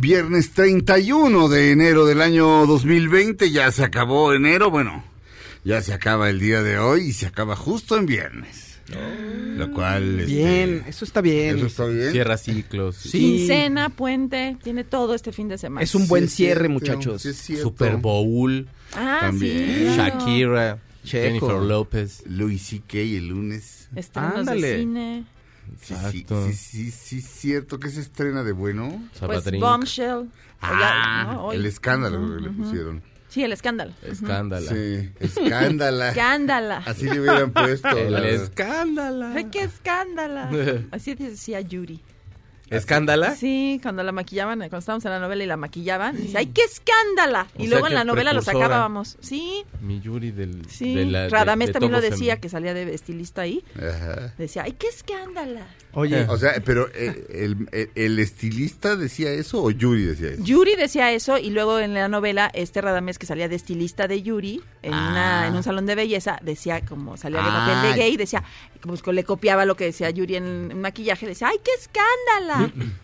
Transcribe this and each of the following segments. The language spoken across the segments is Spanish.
viernes 31 de enero del año 2020. Ya se acabó enero, bueno, ya se acaba el día de hoy y se acaba justo en viernes. Lo cual... este, Bien, eso está bien. ¿Eso está bien? Cierra ciclos. Sí. Quincena, puente, tiene todo este fin de semana. Es un buen Sí cierre, cierto, muchachos. sí. Super Bowl. ah, también. sí. claro. Shakira. Checo. Jennifer López. Louis C.K. el lunes. Estrenos Ándale. de cine. Sí, sí, Exacto. sí, sí, sí, cierto que se estrena de bueno. Pues Salvatrín. Bombshell. Ah, el escándalo que le pusieron. Sí, el escándalo. Escándala. Sí, escándala. Escándala. Así le hubieran puesto. El escándala. Ay, qué escándala. Así decía Yuri. ¿Escándala? Sí, cuando la maquillaban, cuando estábamos en la novela y la maquillaban, dice, ¡ay, qué escándala! O Y luego en la novela lo sacábamos. Sí, Mi Yuri del... sí. de la- Radamés de también lo decía, que salía de estilista ahí. Ajá. Decía, ¡ay, qué escándala! Oye, O sea, pero eh, el, el- el estilista decía eso o Yuri decía eso. Yuri decía eso y luego en la novela este Radamés que salía de estilista de Yuri en, una, en un salón de belleza decía como salía de papel Ah. de gay decía como que le copiaba lo que decía Yuri en, en maquillaje decía ay qué escándala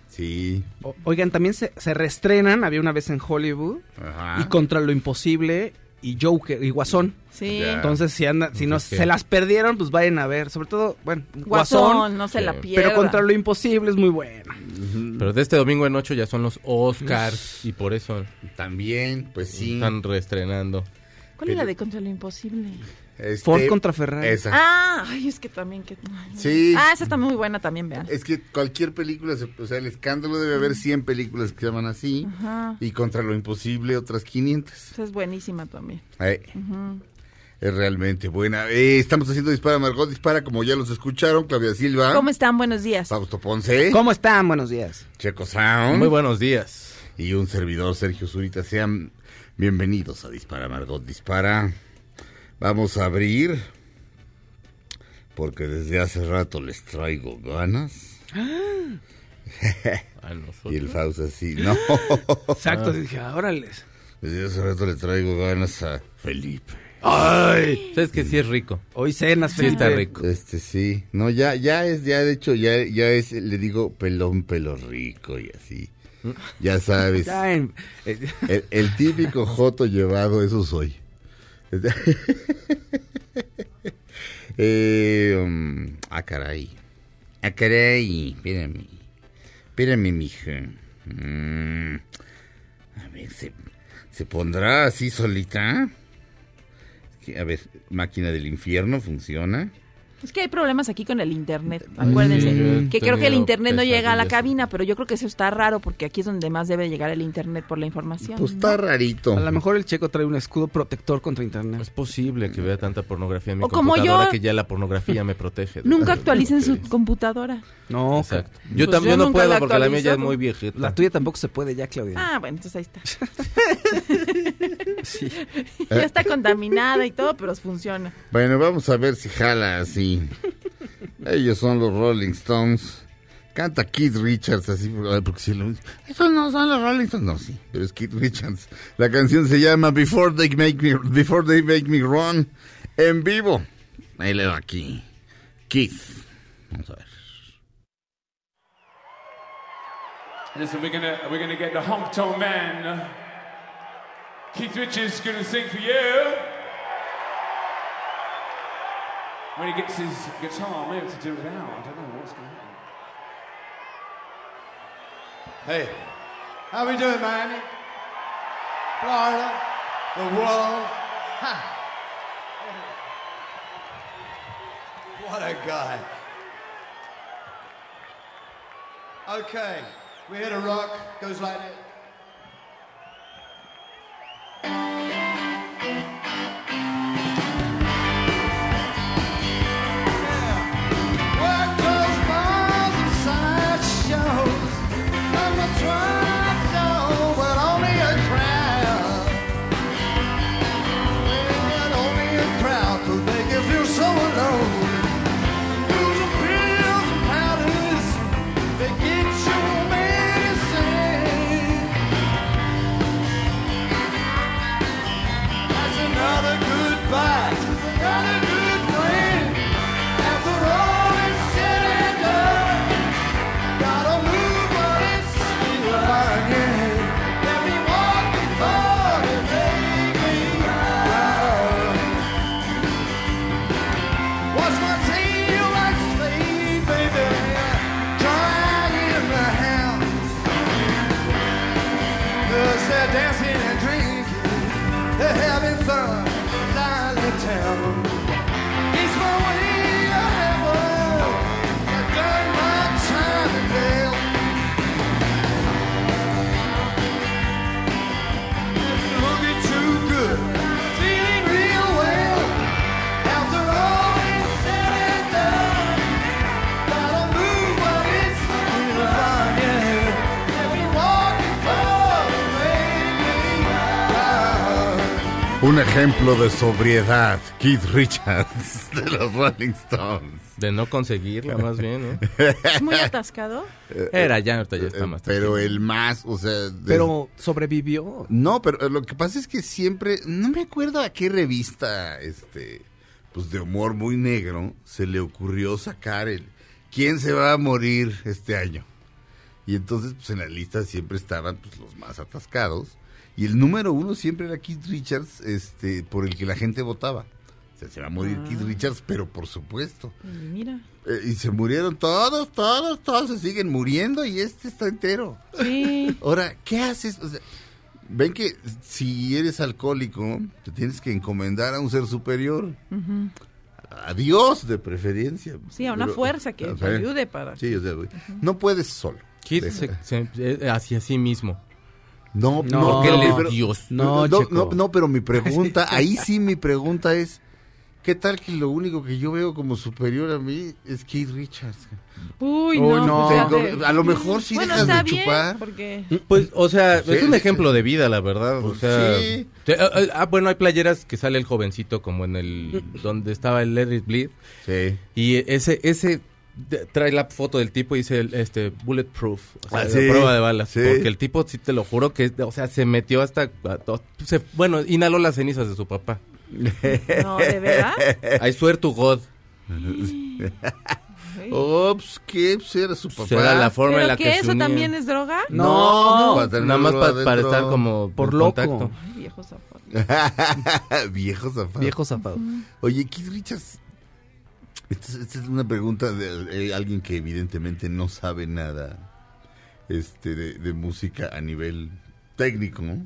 Sí. o- oigan, también se, se reestrenan, había una vez en Hollywood, Ajá. y Contra lo Imposible, y Joker, y Guasón. sí Ya. Entonces, si andan, si no se las perdieron, pues vayan a ver. Sobre todo, bueno, Guasón, Guasón, no se la Sí. pierda pero Contra lo Imposible es muy buena. Pero de este domingo en 8 ya son los Oscars y por eso También, pues sí. están reestrenando. ¿cuál era de contra lo imposible? Este, Ford contra Ferrari. Esa. ah ay es que también que Sí. ah esa está muy buena también vean Es que cualquier película, o sea, el escándalo debe haber 100 películas que se llaman así. Ajá. Y contra lo imposible otras 500. esa es buenísima también Ay, Es realmente buena. Eh, estamos haciendo Dispara Margot Dispara, como ya los escucharon. Claudia Silva. ¿cómo están? buenos días Fausto Ponce. ¿Cómo están? Buenos días. Checo Sound. Muy buenos días. Y un servidor, Sergio Zurita. Sean bienvenidos a Dispara Margot Dispara. Vamos a abrir. Porque desde hace rato les traigo ganas. A nosotros. Y el Fausto así, no. Exacto, dije, órales. Desde hace rato le traigo ganas a Felipe. ¡Ay! ¿Sabes que sí es rico? Hoy cenas, Sí está Felipe. rico. Este sí. No, ya, ya es, ya de hecho, ya, ya es, le digo pelón, pelo rico y así. Ya sabes. Eh, El, el típico joto llevado, eso soy. eh, um, ah, caray. Ah, caray. Espérame. Espérame, mija. Mm, a ver, ¿se, ¿se pondrá así solita? A ver, máquina del infierno, ¿funciona? Es que hay problemas aquí con el internet, acuérdense. Sí, que creo que el internet no llega a la cabina, pero yo creo que eso está raro porque aquí es donde más debe llegar el internet por la información. Pues ¿no? está rarito. a lo mejor el checo trae un escudo protector contra internet. Es posible que vea tanta pornografía en mi O como yo. que ya la pornografía me protege. Nunca actualicen su computadora. No, Exacto. Yo Pues también yo no nunca puedo la porque la mía ya es muy viejita. la tuya tampoco se puede ya, Claudia. Ah, bueno, entonces ahí está. Sí. ya está contaminada y todo, pero funciona. Bueno, vamos a ver si jala así. Ellos son los Rolling Stones. Canta Keith Richards así, porque si lo... Esos no son los Rolling Stones, no, sí, pero es Keith Richards. La canción se llama Before They Make Me, Before They Make Me Run, en vivo. Ahí le va aquí. Keith. Vamos a ver. Listen, we're gonna we're gonna get the honk tone man. Keith Richards gonna sing for you. When he gets his guitar, maybe to do it now. I don't know what's going happen. Hey, how we doing, Miami? Florida, the world. Ha. What a guy. Okay, we hit a rock, goes like that. Un ejemplo de sobriedad, Keith Richards de los Rolling Stones. De no conseguirla, más bien, ¿no? ¿Es muy atascado? Era ya, ahorita ya está más. Eh, Pero el más, o sea... de- Pero sobrevivió. No, pero lo que pasa es que siempre, no me acuerdo a qué revista, este, pues de humor muy negro, se le ocurrió sacar el ¿Quién se va a morir este año? Y entonces, pues en la lista siempre estaban pues, los más atascados. Y el número uno siempre era Keith Richards, este, por el que la gente votaba. O sea, se va a morir Ah. Keith Richards, pero por supuesto. Y mira. Eh, y se murieron todos, todos, todos se siguen muriendo y este está entero. Sí. Ahora, ¿qué haces? O sea, ven que si eres alcohólico, te tienes que encomendar a un ser superior. A Dios, de preferencia. Sí, a una Pero- fuerza que o te ayude para... Sí, o sea, güey, no puedes solo. Keith se, se- eh, hacia sí mismo. No, No, no, pero- pero- Dios. No, No, no, no, no, pero mi pregunta, ahí sí mi pregunta es, ¿qué tal que lo único que yo veo como superior a mí es Keith Richards? Uy, no. no. fíjate. A lo mejor sí bueno, dejas de chupar. porque... Pues, o sea, Sí, es un ejemplo de vida, la verdad. o sea, sí. te- ah, ah, bueno, hay playeras que sale el jovencito como en el donde estaba el Let It Bleed. Sí. Y ese ese de- trae la foto del tipo y dice este bulletproof, o sea, Ah, sí. prueba de balas, Sí. porque el tipo sí te lo juro que o sea, se metió hasta se- bueno, inhaló las cenizas de su papá. No, ¿de verdad? I swear to God. Ops, ¿qué? Pues era su papá. Será la forma en ¿Pero la qué? que se ¿Eso unía. también es droga? No, para nada más pa- para estar como Por en loco. contacto. Ay, viejo zapato. Viejo zafado. Viejo zafado. Oye, Keith Richards, esta es, esta es una pregunta de eh, alguien que evidentemente no sabe nada este, de, de música a nivel técnico, ¿no?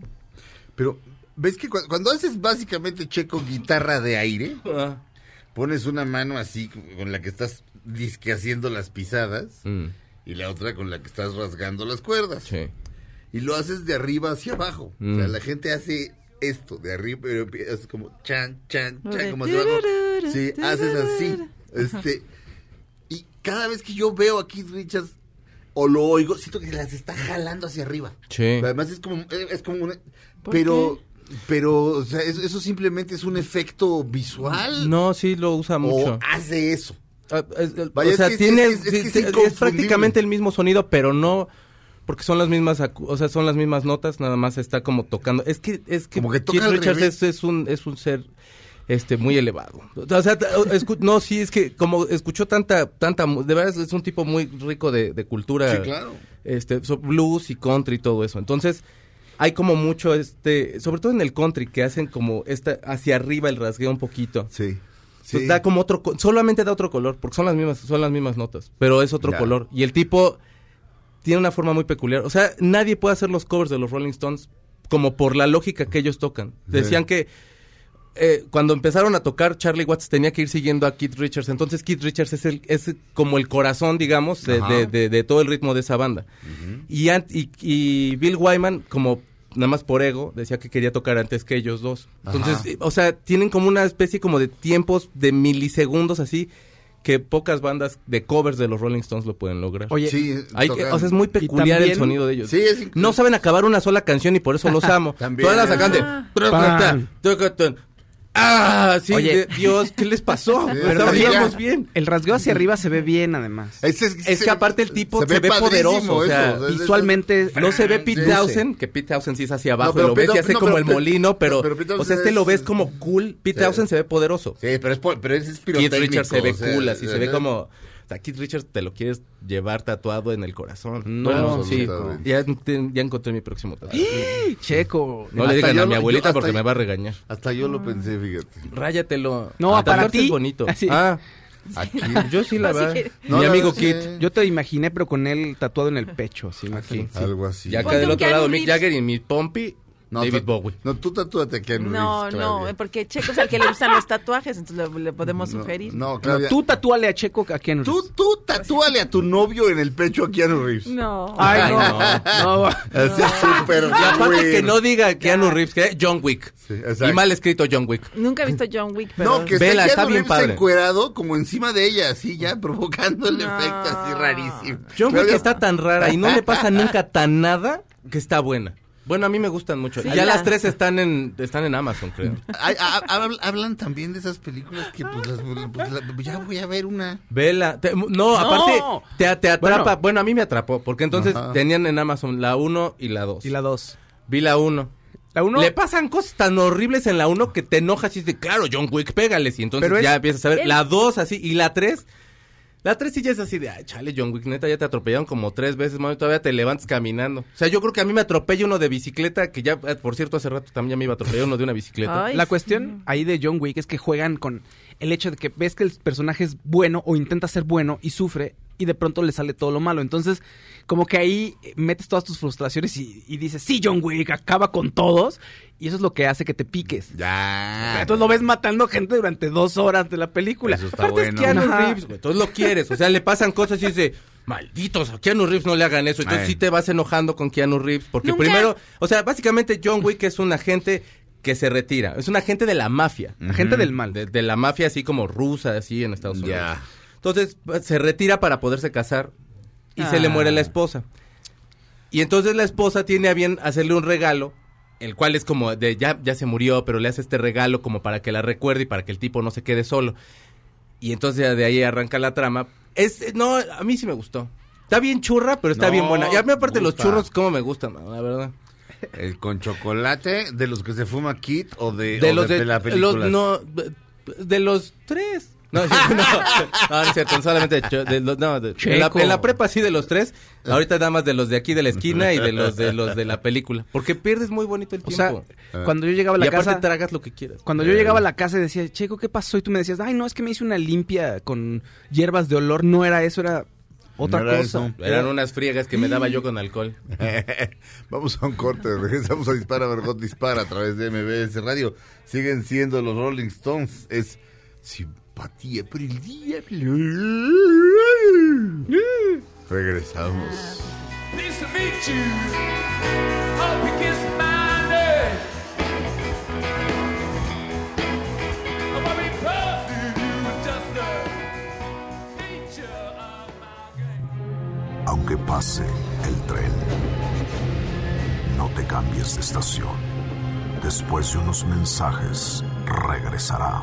Pero, ¿ves que cu- cuando haces básicamente checo guitarra de aire, Ah. pones una mano así con la que estás disque haciendo las pisadas Mm, y la otra con la que estás rasgando las cuerdas? sí. y lo haces de arriba hacia abajo. O sea, Mm. la gente hace esto de arriba, pero es como chan, chan, chan, como hacia abajo. Sí, haces así. Este, y cada vez que yo veo a Keith Richards o lo oigo, siento que las está jalando hacia arriba. Sí. Además es como, es como una, ¿Por pero, pero, o sea, eso, eso simplemente es un efecto visual. No, sí lo usa o mucho. hace eso. Ah, es- es- Vaya, o es sea, es- tiene, es que es- es que sí, es sí, es, inconfundible. prácticamente el mismo sonido, pero no porque son las mismas, o sea, son las mismas notas, nada más está como tocando. Es que es que, Como que toca Keith Richards es un es un ser este muy elevado. O sea, no, sí es que como escuchó tanta tanta de verdad es un tipo muy rico de, de cultura. Sí, claro. Este, blues y country y todo eso. Entonces, hay como mucho este, sobre todo en el country que hacen como esta hacia arriba el rasgueo un poquito. Sí. Da como otro, solamente da otro color, porque son las mismas, son las mismas notas, pero es otro Ya. color. Y el tipo tiene una forma muy peculiar. O sea, nadie puede hacer los covers de los Rolling Stones como por la lógica que ellos tocan. Decían que eh, cuando empezaron a tocar, Charlie Watts tenía que ir siguiendo a Keith Richards. Entonces Keith Richards es, el, es como el corazón, digamos, de, Ajá. de- de- de todo el ritmo de esa banda. y, an- y, y Bill Wyman, como nada más por ego, decía que quería tocar antes que ellos dos. Entonces, Ajá. eh, o sea, tienen como una especie como de tiempos de milisegundos así que pocas bandas de covers de los Rolling Stones lo pueden lograr. Oye, Sí, Hay o sea, es muy peculiar el sonido de ellos. Sí, es increíble. no saben acabar una sola canción y por eso los amo. También. Todas las sacan de... Pam. Ah, sí, Oye. Dios, ¿qué les pasó? Sí, sabíamos bien. el rasgueo hacia arriba se ve bien, además. Es, es- Es se- que aparte el tipo se, ve, poderoso, o sea, eso, es- es- Visualmente no se ve Pete. Townsend, que Pete Townsend sí es hacia abajo, pero y lo ves y hace no, como pero el molino, pero, o sea, este lo es- ves como cool, Pete Sí. Townsend se ve poderoso. Sí, pero es, pero es, es Keith. Richards se ve o sea, cool, así se ve como, sea, Keith Richards te lo quieres llevar tatuado en el corazón. No, bueno, sí, ya, te- ya encontré mi próximo tatuaje. Checo. No Hasta le digan a mi abuelita yo porque me va a regañar. Hasta yo lo pensé, fíjate. Ráyatelo. No, Ah, para ti. es bonito. Así. Ah, Aquí. yo sí la verdad. que- No, Mi amigo Kit. sí. Yo te imaginé, pero con él tatuado en el pecho, así. Aquí. imagínate. Algo así. Y acá del otro lado Mick. Jagger y mi Pompi, No, David tú- Bowie. No, tú tatúate a Keanu No, Reeves, no, Claudia. porque Checo es al que le gustan los tatuajes, entonces le, le podemos No, sugerir. No, No, Claudia. tú tatúale a Checo a Keanu Tú, Reeves. tú tatúale a tu novio en el pecho a Keanu Reeves. No. Ay, no. no. Así es súper Y aparte que no diga Keanu Reeves, que John Wick. Sí, exacto. y mal escrito John Wick. Nunca he visto John Wick, pero... No, que Vela, Keanu está bien Reeves padre. encuerado como encima de ella, así ya, provocando el No. efecto así rarísimo. John Wick Claudia- está tan rara y no le pasa nunca tan nada que está buena. Bueno, a mí me gustan mucho. Sí, y ya la- las tres están en, están en Amazon, creo. Ay, a- a- habl- hablan también de esas películas que pues, las- pues, la- ya voy a ver una. Vela. te- no, aparte te, te atrapa. Bueno, Bueno. a mí me atrapó porque entonces Ajá. tenían en Amazon la 1 y la 2. Y la dos. Vi la 1. La uno. Le pasan cosas tan horribles en la 1 que te enojas y dices, claro, John Wick, pégales. Y entonces Pero es- ya empiezas a ver. Él- La 2 así. Y la 3. La 3 sí ya es así de, ay, chale, John Wick, neta, ya te atropellaron como tres veces, mano, y todavía te levantas caminando. O sea, yo creo que a mí me atropella uno de bicicleta, que ya, eh, por cierto, hace rato también ya me iba a atropellar uno de una bicicleta. Ay, La sí. cuestión ahí de John Wick es que juegan con el hecho de que ves que el personaje es bueno o intenta ser bueno y sufre y de pronto le sale todo lo malo. Entonces, como que ahí metes todas tus frustraciones y, y dices, sí, John Wick, acaba con todos. Y eso es lo que hace que te piques. Ya. Entonces lo ves matando gente durante dos horas de la película. Eso está Aparte es bueno. Keanu Ajá. Reeves, güey, entonces lo quieres. O sea, le pasan cosas y dice, malditos, a Keanu Reeves no le hagan eso. Entonces Ay. sí te vas enojando con Keanu Reeves. Porque Nunca- primero, o sea, básicamente John Wick es un agente que se retira. Es un agente de la mafia. Agente del mal. De, de la mafia así como rusa, así en Estados Unidos. Ya. Entonces se retira para poderse casar y se le Ah. muere la esposa. Y entonces la esposa tiene a bien hacerle un regalo, el cual es como de ya, ya se murió, pero le hace este regalo como para que la recuerde y para que el tipo no se quede solo. Y entonces de ahí arranca la trama. Es, no, a mí sí me gustó. Está bien churra, pero está No, bien buena. Y a mí aparte los churros, como me gustan, la verdad. El con chocolate de los que se fuma Kit o de, De o los de, la los, película. no, de, de los tres. No, no, no, no es cierto, solamente de, los, no, de- en, la, en la prepa sí de los tres, ahorita nada más de los de aquí de la esquina y de los de los de la película, porque pierdes muy bonito el O sea, tiempo. cuando yo llegaba a y la aparte casa... tragas lo que quieras. Cuando yo llegaba a la casa y decía, Checo, ¿qué pasó? Y tú me decías, ay, no, es que me hice una limpia con hierbas de olor. No era eso, era otra No era cosa. eso. Eran unas friegas que me daba yo con alcohol. Vamos a un corte, regresamos a Dispara, Margot Dispara a través de MBS Radio. Siguen siendo los Rolling Stones. Es por el. Regresamos. Pleased to meet you. Hope you kiss my neck. I wanna be close to you. It's just a feature of my game. Aunque pase el tren, no te cambies de estación. Después de unos mensajes, regresará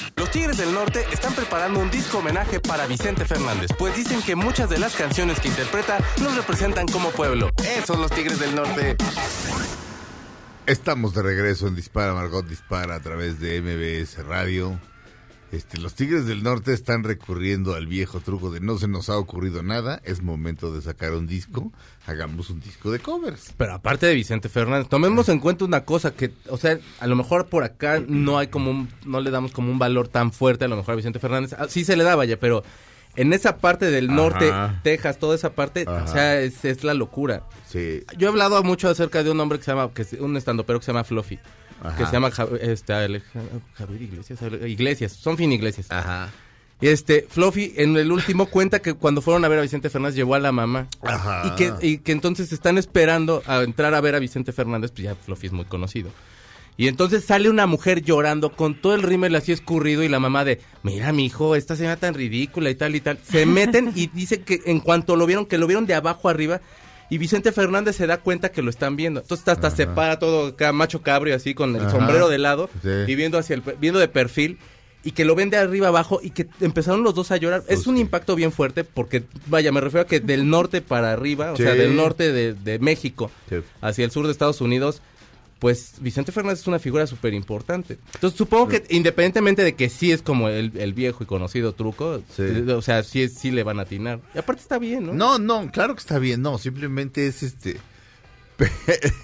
Tigres del Norte están preparando un disco homenaje para Vicente Fernández, pues dicen que muchas de las canciones que interpreta nos representan como pueblo. Esos los Tigres del Norte. Estamos de regreso en Dispara, Margot Dispara a través de MBS Radio. Este, los Tigres del Norte están recurriendo al viejo truco de no se nos ha ocurrido nada, es momento de sacar un disco, hagamos un disco de covers. Pero aparte de Vicente Fernández, tomemos en cuenta una cosa que, o sea, a lo mejor por acá no hay como un, no le damos como un valor tan fuerte a lo mejor a Vicente Fernández. Ah, Sí se le da, vaya, pero en esa parte del Ajá. norte, Texas, toda esa parte, Ajá. o sea, es, es la locura. Sí. Yo he hablado mucho acerca de un hombre que se llama, que es un estandopero que se llama Fluffy. Ajá. Que se llama este, Javier Iglesias, son fin Iglesias. Ajá. Y este, Fluffy en el último cuenta que cuando fueron a ver a Vicente Fernández llevó a la mamá. Ajá. Y que, y que entonces están esperando a entrar a ver a Vicente Fernández, pues ya Fluffy es muy conocido. Y entonces sale una mujer llorando con todo el rímel así escurrido y la mamá de, mira mi hijo, esta señora tan ridícula y tal y tal. Se meten y dice que en cuanto lo vieron, que lo vieron de abajo arriba y Vicente Fernández se da cuenta que lo están viendo. Entonces hasta se para todo acá, macho cabrio así con el Ajá. sombrero de lado Sí. y viendo hacia el, viendo de perfil y que lo ven de arriba abajo y que empezaron los dos a llorar. Pues es un sí. impacto bien fuerte porque, vaya, me refiero a que del norte para arriba, o Sí. sea, del norte de, de México hacia el sur de Estados Unidos, pues Vicente Fernández es una figura súper importante. Entonces supongo que independientemente de que sí es como el, el viejo y conocido truco, Sí. eh, o sea, sí, sí le van a atinar. Y aparte está bien, ¿no? No, no, claro que está bien, no, simplemente es este...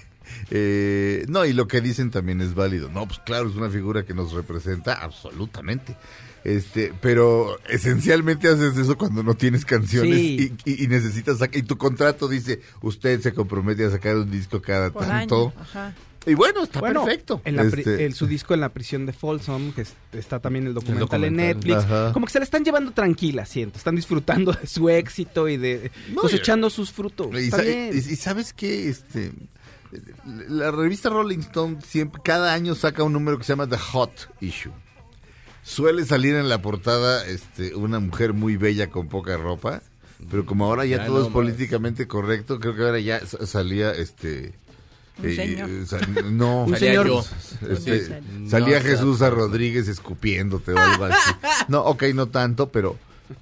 Eh, no, y lo que dicen también es válido. No, pues claro, es una figura que nos representa absolutamente. Este, pero esencialmente haces eso cuando no tienes canciones Sí. y, y- y necesitas sacar, y tu contrato dice, usted se compromete a sacar un disco cada Por tanto. año. Ajá. Y bueno, está Bueno, perfecto. En la pri- Este, el- su disco en la prisión de Folsom, que es- está también el documental, en documental. Netflix. Ajá. Como que se la están llevando tranquila, siento. Están disfrutando de su éxito y de No, cosechando sus frutos. Y, Está sa- bien. y- y sabes que este la revista Rolling Stone siempre cada año saca un número que se llama The Hot Issue. Suele salir en la portada este una mujer muy bella con poca ropa, pero como ahora ya, Ya todo no es políticamente correcto, creo que ahora ya sa- salía este Un señor. eh, sa- no, Un Salía señor. yo. este, salía Jesús a Rodríguez escupiéndote o algo así. No, ok, no tanto, pero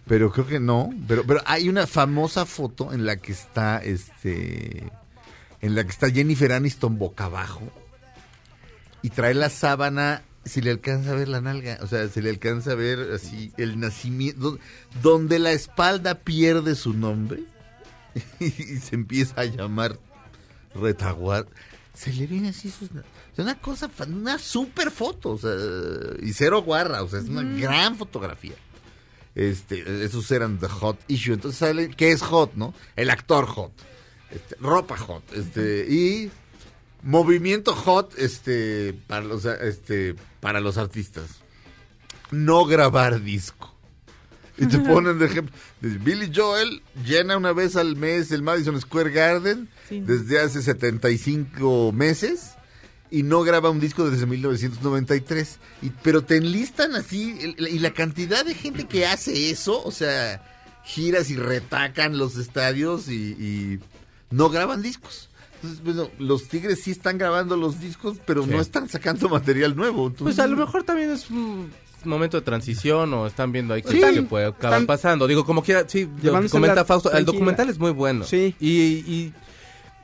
pero creo que no. Pero pero hay una famosa foto en la que está este en la que está Jennifer Aniston boca abajo y trae la sábana si le alcanza a ver la nalga, o sea, se le alcanza a ver así el nacimiento donde la espalda pierde su nombre y se empieza a llamar retaguar. Se le viene así sus... Una cosa, una super foto, o sea, y cero guarra, o sea, es una gran fotografía. Este, esos eran the hot issue. Entonces sale, ¿qué es hot, no? El actor hot, este, ropa hot, este, y movimiento hot, este, para los, este, para los artistas. No grabar disco. Y te ponen de ejemplo. Billy Joel llena una vez al mes el Madison Square Garden Sí. desde hace 75 meses y no graba un disco desde 1993. Y, pero te enlistan así el- y la cantidad de gente que hace eso, o sea, giras y retacan los estadios y, y no graban discos. Entonces, bueno, los Tigres sí están grabando los discos, pero Sí. no están sacando material nuevo. Entonces, Pues a lo mejor también es un momento de transición o están viendo ahí Sí. qué que puede acabar Están- pasando. Digo, como quiera, sí, lo que Llevándosela comenta Fausto, el documental es muy bueno. Sí. Y, y,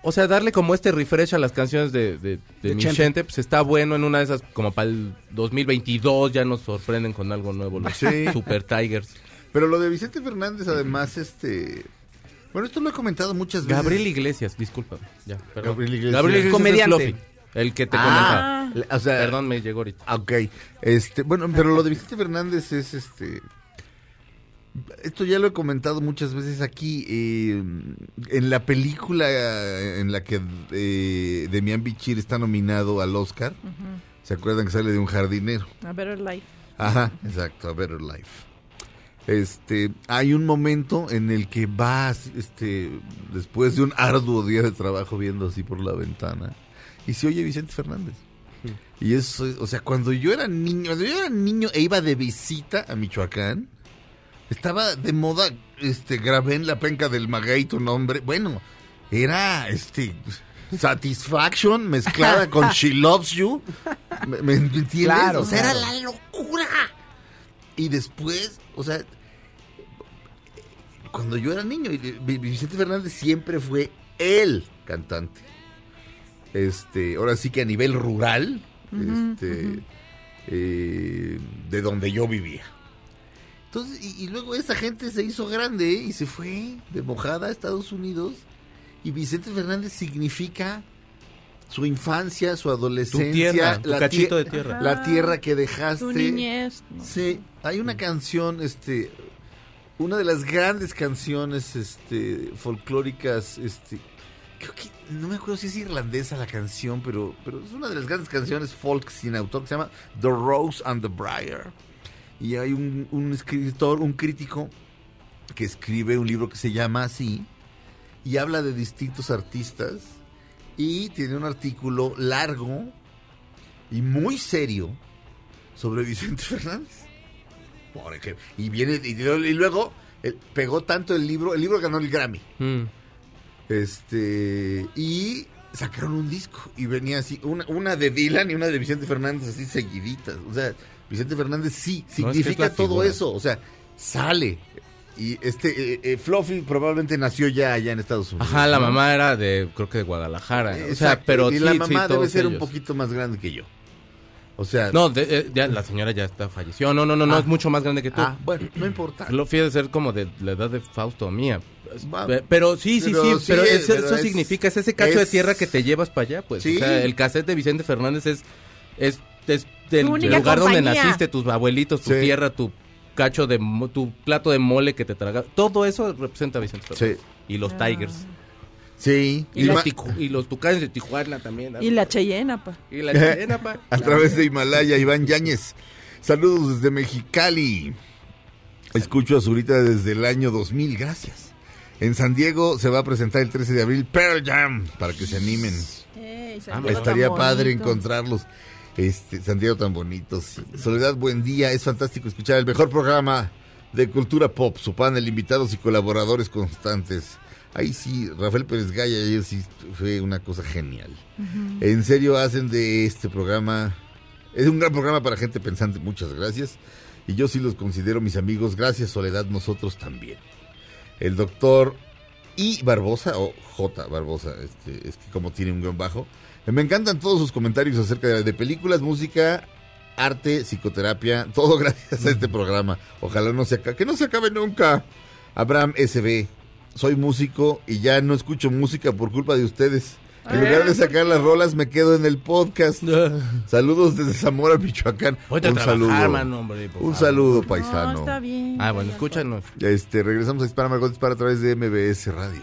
o sea, darle como este refresh a las canciones de, de, de Mi pues está bueno en una de esas, como para el 2022 ya nos sorprenden con algo nuevo los Sí. Super Tigers. Pero lo de Vicente Fernández, además, este. Bueno, esto lo he comentado muchas veces. Gabriel Iglesias, disculpa. Ya, perdón. Gabriel Iglesias. Gabriel Iglesias Comediante. es Fluffy, el que te Ah, comentaba. o sea, Perdón, me llegó ahorita. Ah, Ok, este, bueno, pero lo de Vicente Fernández es este. Esto ya lo he comentado muchas veces aquí. eh, en la película eh, en la que eh, Demian Bichir está nominado al Oscar, ¿se acuerdan que sale de un jardinero? A Better Life. Ajá, exacto, A Better Life. Este, hay un momento en el que vas, este, después de un arduo día de trabajo viendo así por la ventana, y se oye Vicente Fernández. Y eso, o sea, cuando yo era niño, cuando yo era niño e iba de visita a Michoacán, estaba de moda, este, grabé en la penca del maguey tu nombre. Bueno, era, este, Satisfaction mezclada con She Loves You. ¿Me, me entiendes? Claro, o sea, era la locura. Y después, o sea, cuando yo era niño, Vicente Fernández siempre fue el cantante. Este, ahora sí que a nivel rural, este, eh, de donde yo vivía. Entonces, y, y luego esa gente se hizo grande y se fue de mojada a Estados Unidos. Y Vicente Fernández significa su infancia, su adolescencia, tierra, tu la cachito tie- de tierra. la tierra que dejaste. Tu niñez. ¿no? Sí, hay una canción, este, una de las grandes canciones, este, folclóricas, este, creo que, no me acuerdo si es irlandesa la canción, pero, pero es una de las grandes canciones folk sin autor que se llama The Rose and the Briar. Y hay un, un escritor, un crítico, que escribe un libro que se llama así, y habla de distintos artistas, y tiene un artículo largo y muy serio sobre Vicente Fernández. Por ejemplo. Y viene y, y luego pegó tanto el libro, el libro ganó el Grammy. Mm. Este y sacaron un disco y venía así una, una de Dylan y una de Vicente Fernández así seguiditas. O sea, Vicente Fernández sí No, es que significa es todo figura. eso, o sea, sale. Y este eh, eh, Fluffy probablemente nació ya allá en Estados Unidos. Ajá, la ¿no? mamá era de, creo que de Guadalajara. O sea, pero y sí, la sí, mamá debe ser un poquito más grande que yo. O sea, No, de- eh, ya, la señora ya está falleció. No, no, no, no, Ah. es mucho más grande que tú. ah, bueno, no importa. Lo fui de ser como de la edad de Fausto mía. Pero sí, sí, Pero sí, sí, pero, es- pero eso es- significa, es ese cacho de tierra que te llevas para allá, pues. Sí. O sea, el cassette de Vicente Fernández es, es, es del Tu única lugar donde naciste, tus abuelitos, tu Sí. tierra, tu cacho de, tu plato de mole que te traga. Todo eso representa a Vicente Fernández. Sí. Y los Tigers. Sí, Y, y los, y los Tucanes de Tijuana también. Y la Cheyenne, pa. Y la chilena, pa. a través de Himalaya, Iván Yáñez. Saludos desde Mexicali. Escucho a Zurita desde el año 2000, gracias. En San Diego se va a presentar el 13 de abril Pearl Jam, para que se animen. Ah, Estaría padre encontrarlos. Este, San Diego tan bonitos. Soledad, buen día. Es fantástico escuchar el mejor programa de cultura pop, su panel, invitados y colaboradores constantes. Ahí sí, Rafael Pérez Gaya, ayer sí fue una cosa genial. En serio hacen de este programa, es un gran programa para gente pensante, muchas gracias. Y yo sí los considero mis amigos, gracias Soledad, nosotros también. El doctor I Barbosa, o J Barbosa, este, es que como tiene un guion bajo. Me encantan todos sus comentarios acerca de, de películas, música, arte, psicoterapia, todo gracias a este programa. Ojalá no se acabe, que no se acabe nunca. Abraham SB, soy músico y ya no escucho música por culpa de ustedes. En lugar de sacar las rolas me quedo en el podcast. Saludos desde Zamora, Michoacán. A Un trabajar, saludo. mano, hombre, por Un favor. saludo, No, paisano. está bien. Ah, bueno, escúchanos. Este, regresamos a Dispara Margot Dispara a través de MBS Radio.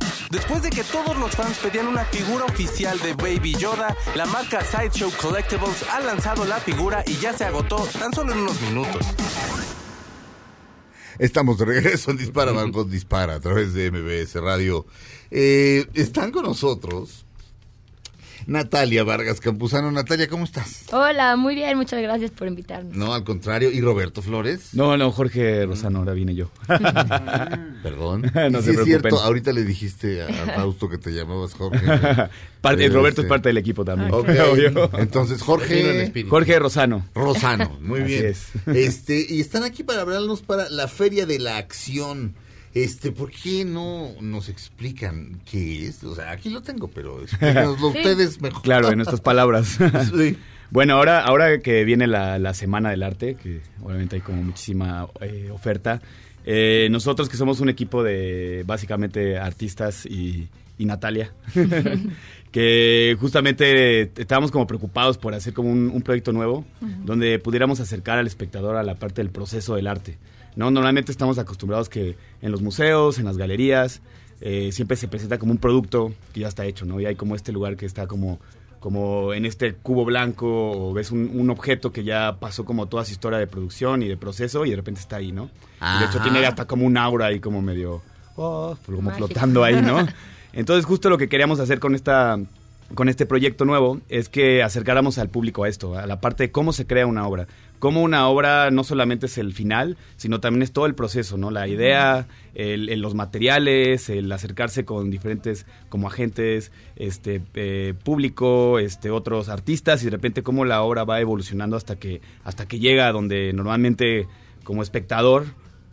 Después de que todos los fans pedían una figura oficial de Baby Yoda, la marca Sideshow Collectibles ha lanzado la figura y ya se agotó tan solo en unos minutos. Estamos de regreso en Dispara Margot Dispara a través de MBS Radio. Eh, están con nosotros Natalia Vargas Campuzano. Natalia, ¿cómo estás? Hola, muy bien, muchas gracias por invitarme. No, al contrario. ¿Y Roberto Flores? No, no, Jorge Rosano, ahora vine yo. Perdón. No se sí es cierto, ahorita le dijiste a, a Fausto que te llamabas Jorge. Parte- Roberto este, es parte del equipo también. Ok, Obvio. entonces Jorge. Jorge Rosano. Rosano, muy Así bien. es. Este, y están aquí para hablarnos para la Feria de la Acción. Este, ¿por qué no nos explican qué es? O sea, aquí lo tengo, pero explícanoslo Sí. ustedes mejor. Claro, en nuestras palabras. Sí. Bueno, ahora, ahora que viene la, la Semana del Arte, que obviamente hay como muchísima eh, oferta, eh, nosotros que somos un equipo de básicamente artistas y, y Natalia, que justamente estábamos como preocupados por hacer como un, un proyecto nuevo, donde pudiéramos acercar al espectador a la parte del proceso del arte. ¿No? Normalmente estamos acostumbrados que en los museos, en las galerías, eh, siempre se presenta como un producto que ya está hecho, ¿no? Y hay como este lugar que está como como en este cubo blanco o ves un, un objeto que ya pasó como toda su historia de producción y de proceso y de repente está ahí, ¿no? Y de hecho tiene hasta como un aura ahí como medio, oh, como Mágico. flotando ahí, ¿no? Entonces justo lo que queríamos hacer con esta con este proyecto nuevo es que acercáramos al público a esto, a la parte de cómo se crea una obra. Cómo una obra no solamente es el final, sino también es todo el proceso, ¿no? La idea, el, el- los materiales, el acercarse con diferentes como agentes, este eh, público, este otros artistas y de repente cómo la obra va evolucionando hasta que hasta que llega a donde normalmente como espectador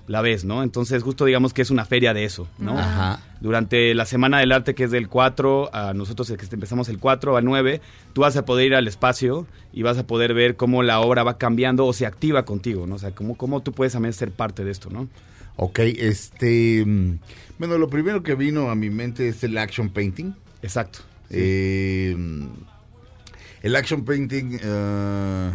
la ves, ¿no? Entonces justo digamos que es una feria de eso, ¿no? Ajá. Durante la Semana del Arte, que es del 4, a nosotros que empezamos el 4 al 9, tú vas a poder ir al espacio y vas a poder ver cómo la obra va cambiando o se activa contigo, ¿no? O sea, cómo, cómo tú puedes también ser parte de esto, ¿no? Ok, este... mm, Bueno, lo primero que vino a mi mente es el action painting. Exacto. Eh, el action painting... eh,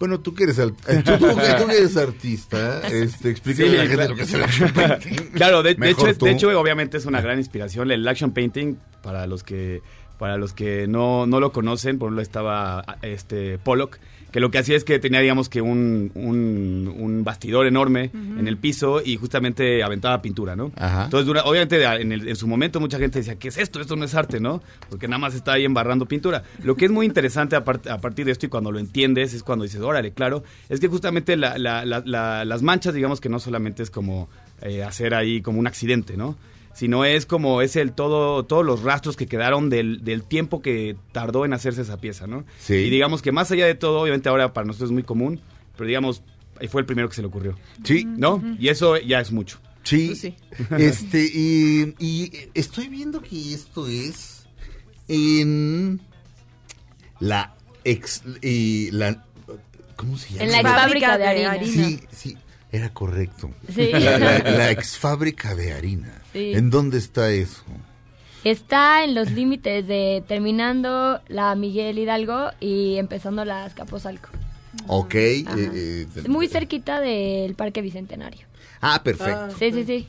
bueno, tú que eres, al- tú, tú que- tú que eres artista, este, explícale Sí, a la gente lo que es el action painting. Claro, de, de hecho, es- de hecho, obviamente es una gran inspiración. El action painting, para los que para los que no, no lo conocen, por ejemplo estaba este Pollock, que lo que hacía es que tenía, digamos, que un, un, un bastidor enorme en el piso y justamente aventaba pintura, ¿no? Ajá. Entonces, dura- obviamente, en, el- en su momento mucha gente decía, ¿qué es esto? Esto no es arte, ¿no? Porque nada más está ahí embarrando pintura. Lo que es muy interesante a, part- a partir de esto y cuando lo entiendes es cuando dices, órale, claro, es que justamente la- la- la- la- las manchas, digamos que no solamente es como eh, hacer ahí como un accidente, ¿no? Sino es como es el todo, todos los rastros que quedaron del, del tiempo que tardó en hacerse esa pieza, ¿no? Sí. Y digamos que más allá de todo, obviamente ahora para nosotros es muy común, pero digamos, ahí fue el primero que se le ocurrió. Sí. ¿No? Y eso ya es mucho. Sí. Pues sí. Este, y, y estoy viendo que esto es en la ex y la ¿cómo se llama? En la fábrica de harina. Sí, sí, era correcto. Sí. La, la- la ex fábrica de harina. Sí. ¿En dónde está eso? Está en los límites de terminando la Miguel Hidalgo y empezando la Azcapotzalco. Ok. Eh, eh, Muy cerquita del Parque Bicentenario. Ah, perfecto. Sí, sí, sí.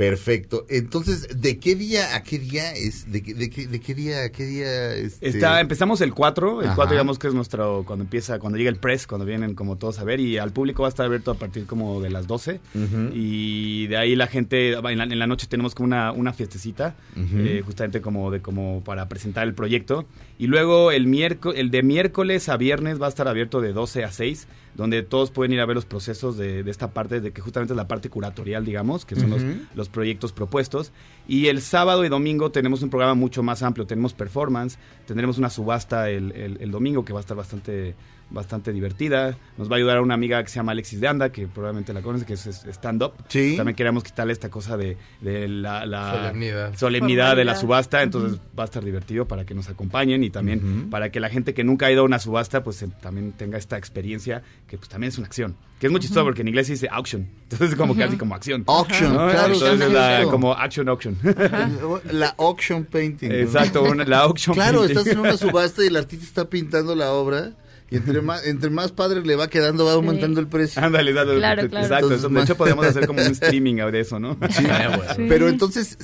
Perfecto. Entonces, ¿de qué día a qué día es? ¿De qué, de qué, de qué día a qué día? Este... Está, empezamos el 4, el Ajá. 4 digamos que es nuestro, cuando empieza, cuando llega el press, cuando vienen como todos a ver y al público va a estar abierto a partir como de las 12 Ujú. y de ahí la gente, en la, en la noche tenemos como una, una fiestecita, eh, justamente como de como para presentar el proyecto y luego el miércoles, el de miércoles a viernes va a estar abierto de 12 a 6 donde todos pueden ir a ver los procesos de, de esta parte, de que justamente es la parte curatorial, digamos, que son los, los proyectos propuestos. Y el sábado y domingo tenemos un programa mucho más amplio. Tenemos performance, tendremos una subasta el, el- el domingo que va a estar bastante bastante divertida. Nos va a ayudar una amiga que se llama Alexis de Anda, que probablemente la conoce, que es es stand-up. Sí. También queremos quitarle esta cosa de, de la, la Solemnidad. solemnidad de la subasta. Entonces va a estar divertido para que nos acompañen y también para que la gente que nunca ha ido a una subasta, pues eh, también tenga esta experiencia, que pues también es una acción. Que es muy chistoso porque en inglés se dice auction. Entonces como casi como acción. Auction, ¿no? claro, Entonces es la- como action auction. La auction painting. ¿no? Exacto, una- la auction Claro, painting. estás en una subasta y el artista está pintando la obra y entre más, entre más padre le va quedando, va aumentando el precio. Ándale, dale, Claro, claro. exacto. Entonces, de hecho, podemos hacer como un streaming de eso, ¿no? Sí. Sí. Pero entonces,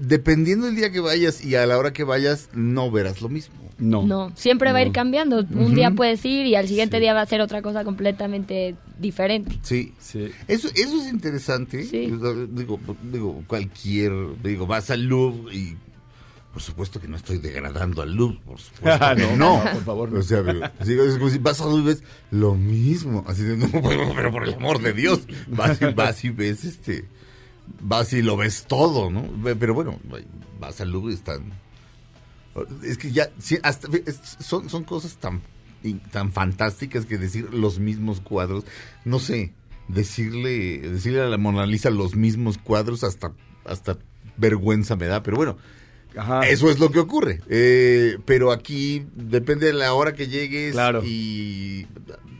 dependiendo del día que vayas y a la hora que vayas, no verás lo mismo. No. No, siempre va a ir cambiando. Un día puedes ir y al siguiente Sí. día va a ser otra cosa completamente diferente. Sí. Sí. Eso, eso es interesante. Sí. Digo, digo, cualquier, digo, vas al Louvre y por supuesto que no estoy degradando al Louvre, por supuesto que No, no. no, por favor, no. O sea, pero, es como si vas y ves lo mismo. Así de, no, pero, pero por el amor de Dios, vas y, vas y ves este, vas y lo ves todo, ¿no? Pero bueno, vas al Louvre y están... Es que ya, sí, hasta, son, son cosas tan, tan fantásticas que decir los mismos cuadros, no sé, decirle, decirle a la Mona Lisa los mismos cuadros hasta, hasta vergüenza me da, pero bueno, Ajá. eso es lo que ocurre. Eh, pero aquí depende de la hora que llegues Claro. y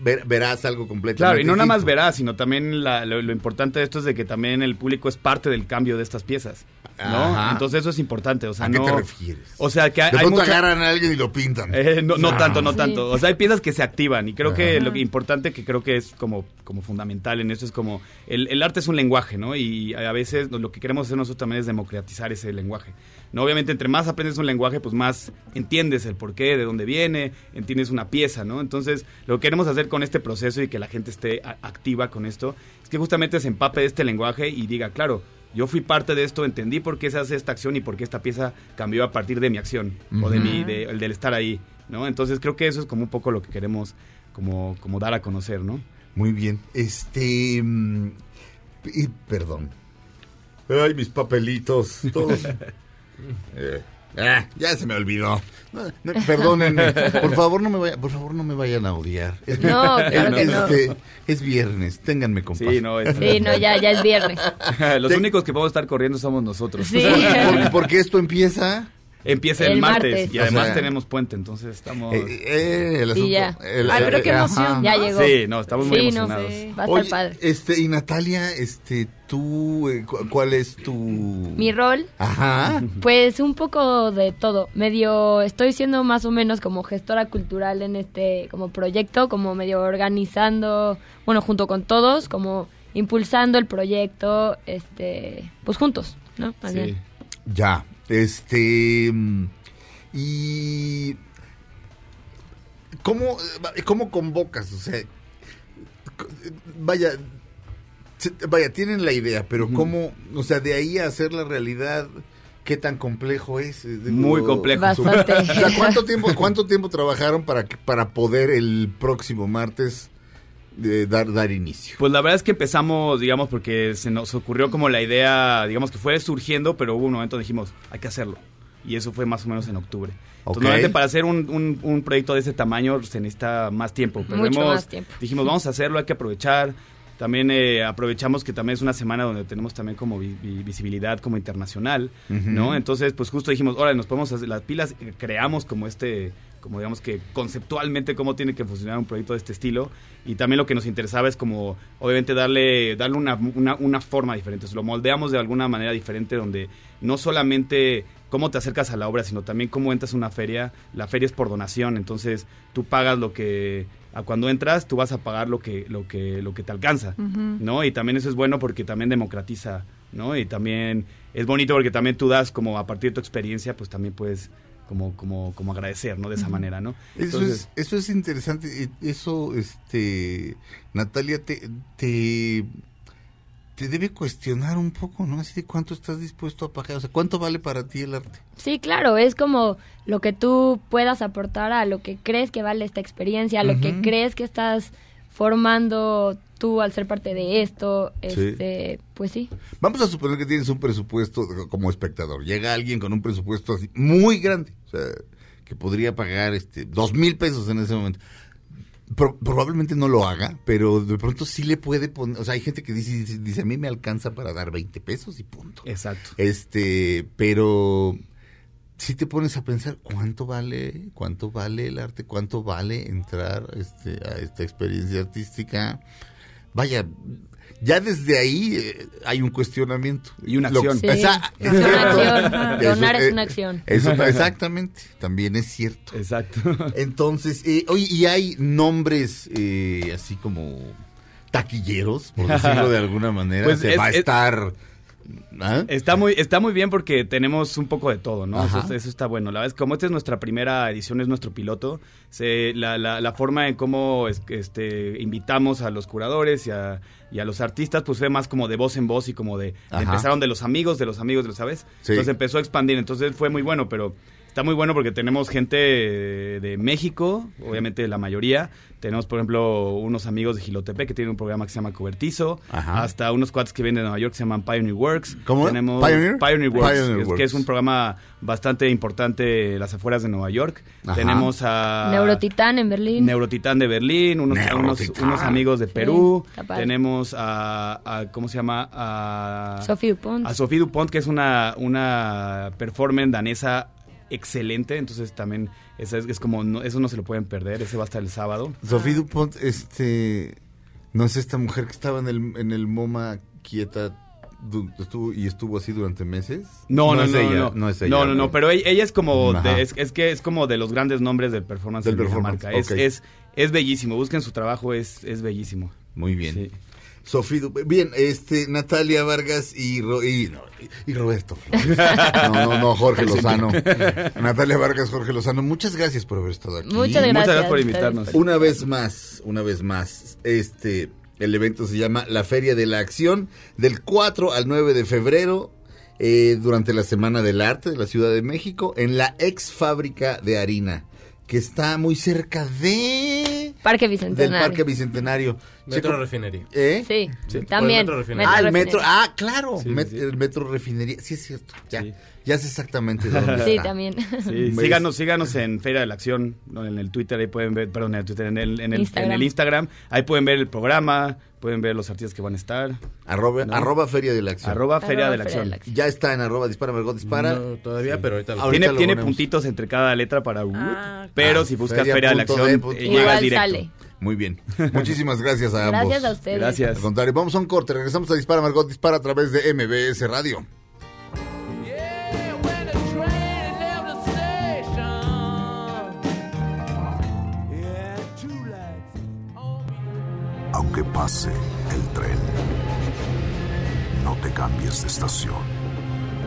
ver- verás algo completamente Claro, y no nada más verás, sino también la- lo, lo importante de esto es de que también el público es parte del cambio de estas piezas. ¿no? Ajá. Entonces eso es importante, o sea, ¿A qué no... te refieres? O sea, que hay, De hay pronto mucha- agarran a alguien y lo pintan. Eh, no, no Ah. tanto, no Sí. tanto. O sea, hay piezas que se activan y creo que lo que importante que creo que es como, como fundamental en esto es como el, el arte es un lenguaje, ¿no? Y a veces lo que queremos hacer nosotros también es democratizar ese lenguaje. ¿no? Obviamente, entre más aprendes un lenguaje, pues más entiendes el porqué, de dónde viene, entiendes una pieza, ¿no? Entonces, lo que queremos hacer con este proceso y que la gente esté activa con esto es que justamente se empape de este lenguaje y diga, claro, yo fui parte de esto, entendí por qué se hace esta acción y por qué esta pieza cambió a partir de mi acción o de mi, de- el del estar ahí, ¿no? Entonces creo que eso es como un poco lo que queremos como, como dar a conocer, ¿no? Muy bien. Este. mm, perdón. Ay, mis papelitos. Todos. Eh, ah, ya se me olvidó. No, no, perdónenme. Por favor, no me vaya, por favor, no me vayan a odiar. Es, No, claro que no. este, es viernes. Ténganme compasión. Sí, no, es- Sí, no, ya, ya es viernes. Los únicos que podemos estar corriendo somos nosotros. Sí. Porque, porque esto empieza. Empieza el, El martes, martes. y además O sea, tenemos puente, entonces estamos... Eh, eh, el Sí, asunto. ya. el- Ay, pero eh, qué ajá. emoción. Ya llegó. Sí, no, estamos muy Sí, no, emocionados. sí, Va a Oye, padre. este, y Natalia, este, tú, eh, cu- ¿cuál es tu...? Mi rol, Ajá. pues un poco de todo. Medio, estoy siendo más o menos como gestora cultural en este como proyecto, como medio organizando, bueno, junto con todos, como impulsando el proyecto, este, pues juntos, ¿no? Más Sí. bien. Ya, este... mm, Y... ¿Cómo, eh, ¿Cómo convocas? O sea, co- vaya, vaya, tienen la idea, pero ¿cómo, o sea, de ahí a hacer la realidad, qué tan complejo es? Eh, digo, Muy complejo. Bastante. O sea, ¿cuánto tiempo, cuánto tiempo trabajaron para, que- para poder el próximo martes eh, dar, dar inicio? Pues la verdad es que empezamos, digamos, porque se nos ocurrió como la idea, digamos que fue surgiendo, pero hubo un momento donde dijimos, hay que hacerlo. Y eso fue más o menos en octubre. Normalmente para hacer un, un- un proyecto de ese tamaño se necesita más tiempo. Pero Mucho hemos- más tiempo. Dijimos, vamos a hacerlo, hay que aprovechar. También eh, aprovechamos que también es una semana donde tenemos también como vi- vi- visibilidad como internacional. ¿no? Entonces, pues justo dijimos, ahora nos podemos hacer las pilas, creamos como este, como digamos que conceptualmente cómo tiene que funcionar un proyecto de este estilo. Y también lo que nos interesaba es como, obviamente, darle, darle una, una, una forma diferente, lo moldeamos de alguna manera diferente donde no solamente cómo te acercas a la obra, sino también cómo entras a una feria, la feria es por donación, entonces tú pagas lo que a cuando entras tú vas a pagar lo que lo que lo que te alcanza, ¿no? Y también eso es bueno porque también democratiza, ¿no? Y también es bonito porque también tú das como a partir de tu experiencia, pues también puedes como como como agradecer, ¿no? De esa manera, ¿no? Eso Entonces, es, eso es interesante. eh, Eso, este, Natalia, te, te, te debe cuestionar un poco, ¿no? Así de cuánto estás dispuesto a pagar. O sea, ¿cuánto vale para ti el arte? Sí, claro, es como lo que tú puedas aportar a lo que crees que vale esta experiencia, a lo que crees que estás formando tú al ser parte de esto, este, pues sí. Vamos a suponer que tienes un presupuesto como espectador. Llega alguien con un presupuesto así muy grande, o sea, que podría pagar este dos mil pesos en ese momento. Pro- probablemente no lo haga, pero de pronto sí le puede poner. O sea, hay gente que dice, dice, dice, a mí me alcanza para dar 20 pesos y punto. exacto. Este, pero si te pones a pensar cuánto vale, cuánto vale el arte, cuánto vale entrar este, a esta experiencia artística, vaya, ya desde ahí eh, hay un cuestionamiento. Y una Lo- acción. Sí, Esa- es una acción. Eso, Donar es eh, una acción. Eso, exactamente, también es cierto. Exacto. Entonces, eh, oye, y hay nombres eh, así como taquilleros, por decirlo de alguna manera. Pues se es- va a es- estar. ¿Ah? Está muy, está muy bien porque tenemos un poco de todo, ¿no? Eso, eso está bueno. La verdad es que como esta es nuestra primera edición, es nuestro piloto, se, la, la, la forma en cómo es- este, invitamos a los curadores y a, y a los artistas, pues fue más como de voz en voz y como de, de Ajá. empezaron de los amigos, de los amigos, de los, ¿sabes? Sí. Entonces empezó a expandir, entonces fue muy bueno, pero está muy bueno porque tenemos gente de, México, obviamente la mayoría. Tenemos, por ejemplo, unos amigos de Gilotepec que tienen un programa que se llama Cobertizo, Ajá. hasta unos cuates que vienen de Nueva York que se llaman Pioneer Works. ¿Cómo? Tenemos ¿Pioneer? Pioneer Works, Pioneer que es- Works. que es un programa bastante importante en las afueras de Nueva York. Ajá. Tenemos a Neurotitán en Berlín. Neurotitán de Berlín, unos, unos, amigos de Perú. padre. Tenemos a, a- ¿cómo se llama? A Sophie Dupont. a Sophie Dupont, que es una, una performance danesa excelente, entonces también es, es como, no- eso no se lo pueden perder, ese va a estar el sábado. Sofía Dupont, este, no es esta mujer que estaba en el, en el MoMA quieta estuvo, y estuvo así durante meses. No, no, no, es no, ella, no, no es ella. No, no, no, pero ella, ella es como de, es, es que es como de los grandes nombres del performance Del en performance, Dinamarca. Es, ok. es, es bellísimo, busquen su trabajo, es, es bellísimo. Muy bien. Sí. Sofía, Du- bien, este, Natalia Vargas y, Ro- y, no, y- y Roberto. No, no, no, Jorge Lozano. Natalia Vargas, Jorge Lozano, muchas gracias por haber estado aquí. Muchas gracias. Muchas gracias por invitarnos. Una vez más, una vez más, este, el evento se llama La Feria de la Acción, del 4 al 9 de febrero, eh, durante la Semana del Arte de la Ciudad de México, en la ex fábrica de harina, que está muy cerca de... Parque del Bicentenario. Parque Bicentenario. Metro Checo- Refinería. ¿Eh? Sí, Sí, también. el Metro Refinería. Ah, el metro. Ah, claro. Sí, met- sí. El metro refinería. Sí, es cierto. Ya, Sí. Ya sé exactamente dónde Sí, está. también. Sí, Pues- síganos, síganos en Feria de la Acción, en el Twitter, ahí pueden ver, perdón, en el Twitter, en el, en el, Instagram. en el Instagram, ahí pueden ver el programa, pueden ver los artistas que van a estar. Arroba, ¿No? arroba Feria de la Acción. Arroba Feria de la Feria de Acción. la Acción. Ya está en arroba dispara, Margot dispara. No, todavía, pero ahorita lo Ahorita Tiene, lo tiene ponemos. puntitos entre cada letra para... Ah. pero Ah, si buscas feria Feria, de la Acción, de eh, llegas directo. sale. Muy bien. Muchísimas gracias a ambos. Gracias a ustedes. Gracias. Al contrario, vamos a un corte. Regresamos a Dispara Margot Dispara a través de MBS Radio. Aunque pase el tren, no te cambies de estación.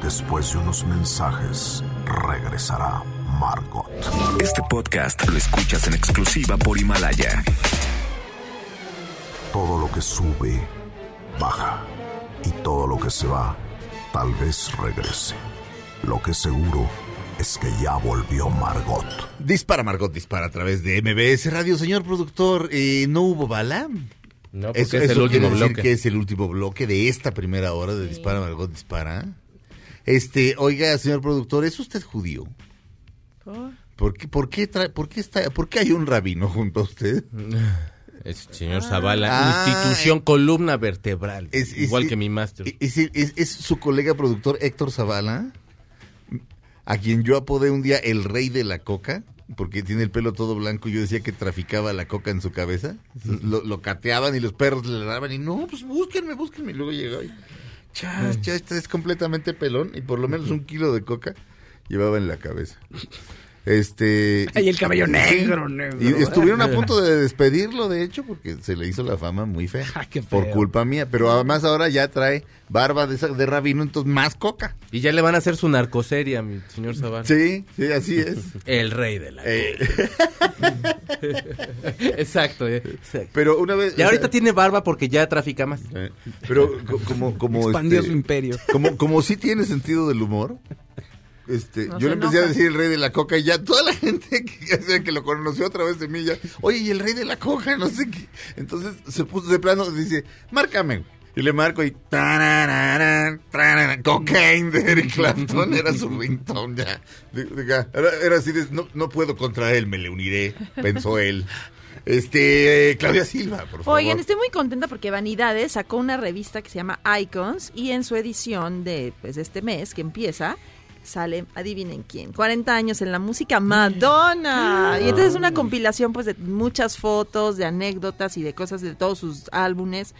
Después de unos mensajes, regresará Margot. Este podcast lo escuchas en exclusiva por Himalaya. Todo lo que sube, baja. Y todo lo que se va, tal vez regrese. Lo que seguro es que ya volvió Margot. Dispara Margot Dispara a través de MBS Radio. Señor productor, eh, ¿no hubo bala? No, porque Eso, es eso el último decir bloque. que es el último bloque de esta primera hora de Dispara Margot Dispara. Este, oiga, señor productor, ¿es usted judío? ¿Por? ¿Por qué, por qué, trae- por qué está, por qué hay un rabino junto a usted? Es señor Zavala, Ah, institución columna vertebral. Es- es- igual que mi máster. Es, es- es su colega productor Héctor Zavala, a quien yo apodé un día el rey de la coca, porque tiene el pelo todo blanco y yo decía que traficaba la coca en su cabeza. Lo, lo cateaban y los perros le daban y no, pues búsquenme, búsquenme. Y luego llegó y, chas, chas, este es completamente pelón y por lo menos un kilo de coca llevaba en la cabeza. Este. Ay, el cabello negro, negro. Y estuvieron a punto de despedirlo, de hecho, porque se le hizo la fama muy fea. Ah, qué por culpa mía. Pero además ahora ya trae barba de, esa- de rabino, entonces más coca. Y ya le van a hacer su narcoserie a mi señor Zavala. Sí, sí, así es. El rey de la... Eh, exacto, eh, exacto. pero una vez. Y o ahorita sea, tiene barba porque ya trafica más. eh, pero co- como, como Expandió este, su imperio. Como, como sí tiene sentido del humor. Este, No yo le empecé a enoja. decir el rey de la coca y ya toda la gente que, que lo conoció a través de mí ya, oye, y el rey de la coca, no sé qué. Entonces se puso de plano, dice, márcame. Y le marco y tarararán, tararán, cocaine de Eric Clapton era su ringtone ya. Era, era así de, no, no puedo contra él, me le uniré, pensó él. Este, Claudia Silva, por favor. Oigan, estoy muy contenta porque Vanidades sacó una revista que se llama Icons y en su edición de pues, de este mes que empieza sale, adivinen quién, 40 años en la música Madonna. Y entonces es una compilación pues de muchas fotos, de anécdotas y de cosas de todos sus álbumes.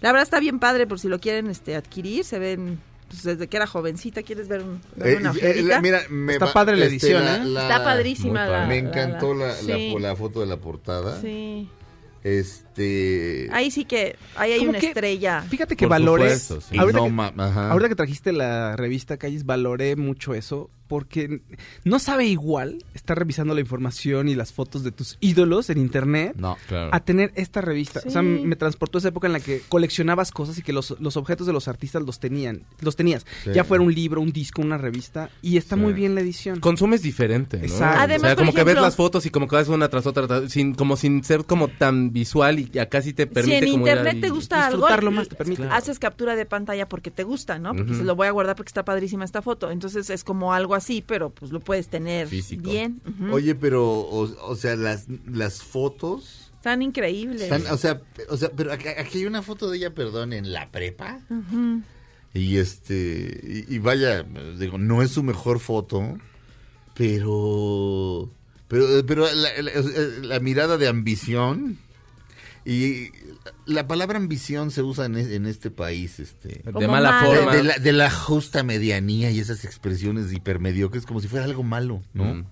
La verdad está bien padre por si lo quieren este adquirir, se ven pues, desde que era jovencita, ¿quieres ver un, ver Eh, una eh, la- mira, me Está va- padre la este, edición, ¿eh? Está padrísima Muy padre. la- Me la- encantó la, la- sí. la foto de la portada. Sí. Este. Ahí sí que ahí hay una que- estrella. Fíjate que Por valores. supuesto, sí. ahorita, no que, ajá. ahorita que trajiste la revista Calles, valoré mucho eso. Porque no sabe igual estar revisando la información y las fotos de tus ídolos en internet No. Claro. a tener esta revista. O sea, me transportó a esa época en la que coleccionabas cosas y que los, los objetos de los artistas los tenían, los tenías. Sí. Ya fuera un libro, un disco, una revista. Y está Sí. muy bien la edición. Consumes diferente, ¿no? Exacto. Además, o sea, por como que ves las fotos y como que vas una tras otra, sin, como sin ser como tan visual y acá sí te Si permite en como ir internet te gusta algo, disfrutarlo más, te permite. Claro. haces captura de pantalla porque te gusta, ¿no? Porque se lo voy a guardar porque está padrísima esta foto. Entonces es como algo así, pero pues lo puedes tener Físico. bien. Oye, pero, o, o sea, las, las fotos. Están increíbles. Están, o sea, o sea, pero aquí, aquí hay una foto de ella, perdón, en la prepa. Y este, y, y vaya, digo, no es su mejor foto, pero, pero, pero la, la- la mirada de ambición Y la palabra ambición se usa en, es- en este país, este. De mala forma. De la, de la justa medianía y esas expresiones hipermediocres como si fuera algo malo, ¿no? Mm.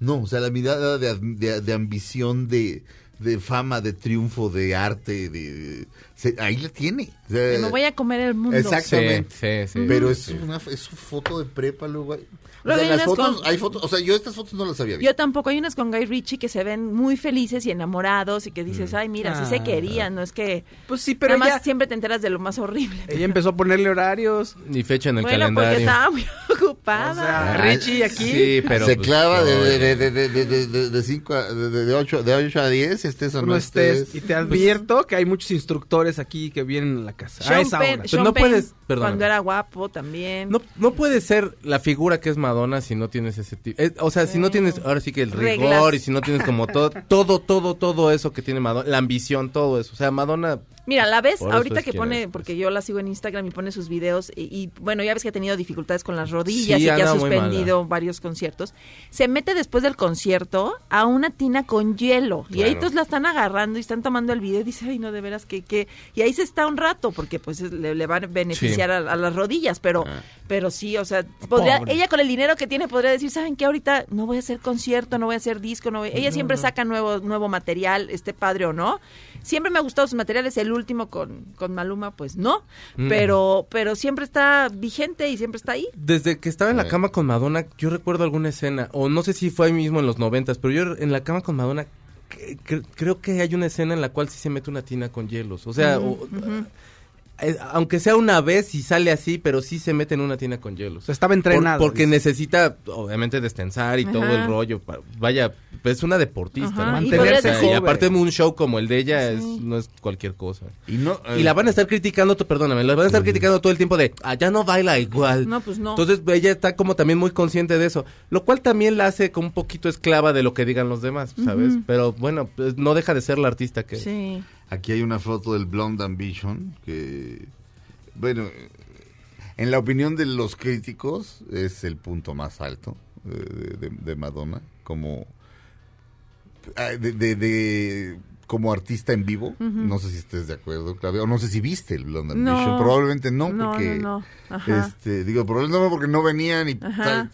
No, o sea, la mirada de, de- de ambición, de, de fama, de triunfo, de arte, de, se- ahí la tiene. O sea, Que me voy a comer el mundo. Exactamente. Sí, sí, sí. Pero Sí. es una es su foto de prepa, luego hay, o Luego sea, hay las unas fotos, con- hay fotos, o sea, yo estas fotos no las había visto. Yo tampoco. Hay unas con Guy Ritchie que se ven muy felices y enamorados y que dices, ay, mira, sí se Ah. querían, no es que... Pues sí, pero Nada más ella, siempre te enteras de lo más horrible. ella empezó a ponerle horarios. Ni fecha en el bueno, porque calendario. estaba muy ocupada. O sea, Ay, Richie aquí. Sí, pero se pues, clava de, de, de, de, de, de, de, de cinco a- de, de, de ocho, de ocho a 10, estés o no no estés. estés. Y te advierto que hay muchos instructores aquí que vienen a la casa. Sean a esa Penn- hora. Pues Sean no Penn, puedes- perdóname. Cuando era guapo también. No, no puede ser la figura que es Madonna si no tienes ese tipo. eh, o sea, si no tienes, ahora sí que el rigor Reglas. y si no tienes como todo, todo, todo, todo eso que tiene Madonna, la ambición, todo eso. O sea, Madonna, Mira, la ves Por ahorita es que pone, es, porque yo la sigo en Instagram y pone sus videos y, y, bueno, ya ves que ha tenido dificultades con las rodillas Sí, y que ha suspendido varios conciertos. Se mete después del concierto a una tina con hielo y ahí todos la están agarrando y están tomando el video y dice, ay, no, de veras que, que... Y ahí se está un rato porque pues es- le, le va a beneficiar a, a las rodillas, pero, Ah. pero sí, o sea, podría, Pobre. ella con el dinero que tiene podría decir, ¿saben qué? Ahorita no voy a hacer concierto, no voy a hacer disco, no voy-". Ella siempre saca nuevo, nuevo material, esté padre o no. Siempre me ha gustado sus materiales, el último con, con Maluma, pues no, Mm. pero, pero siempre está vigente y siempre está ahí. desde que estaba en la cama con Madonna, yo recuerdo alguna escena, o no sé si fue ahí mismo en los noventas, pero yo en la cama con Madonna que- creo que hay una escena en la cual sí se mete una tina con hielos. O sea, o- eh, aunque sea una vez y sale así, pero sí se mete en una tina con hielos. O sea, estaba Por- entrenado. porque dice. necesita, obviamente, destensar y todo el rollo. Vaya, pues, es una deportista. Y Mantenerse y joven. aparte un show como el de ella es, no es cualquier cosa. Y, no, Y la van a estar criticando, to- perdóname, la van a estar criticando todo el tiempo de, ah, ya no baila igual. No, pues no. Entonces ella está como también muy consciente de eso, lo cual también la hace como un poquito esclava de lo que digan los demás, ¿sabes? Pero bueno, pues, no deja de ser la artista que... Sí. Aquí hay una foto del Blonde Ambition que, bueno, en la opinión de los críticos es el punto más alto eh, de, de- de Madonna como ah, de, como artista en vivo. No sé si estés de acuerdo, Claudia, o no sé si viste el Blonde No. Ambition. Probablemente no, No, porque no, este digo probablemente no porque no venían y tal,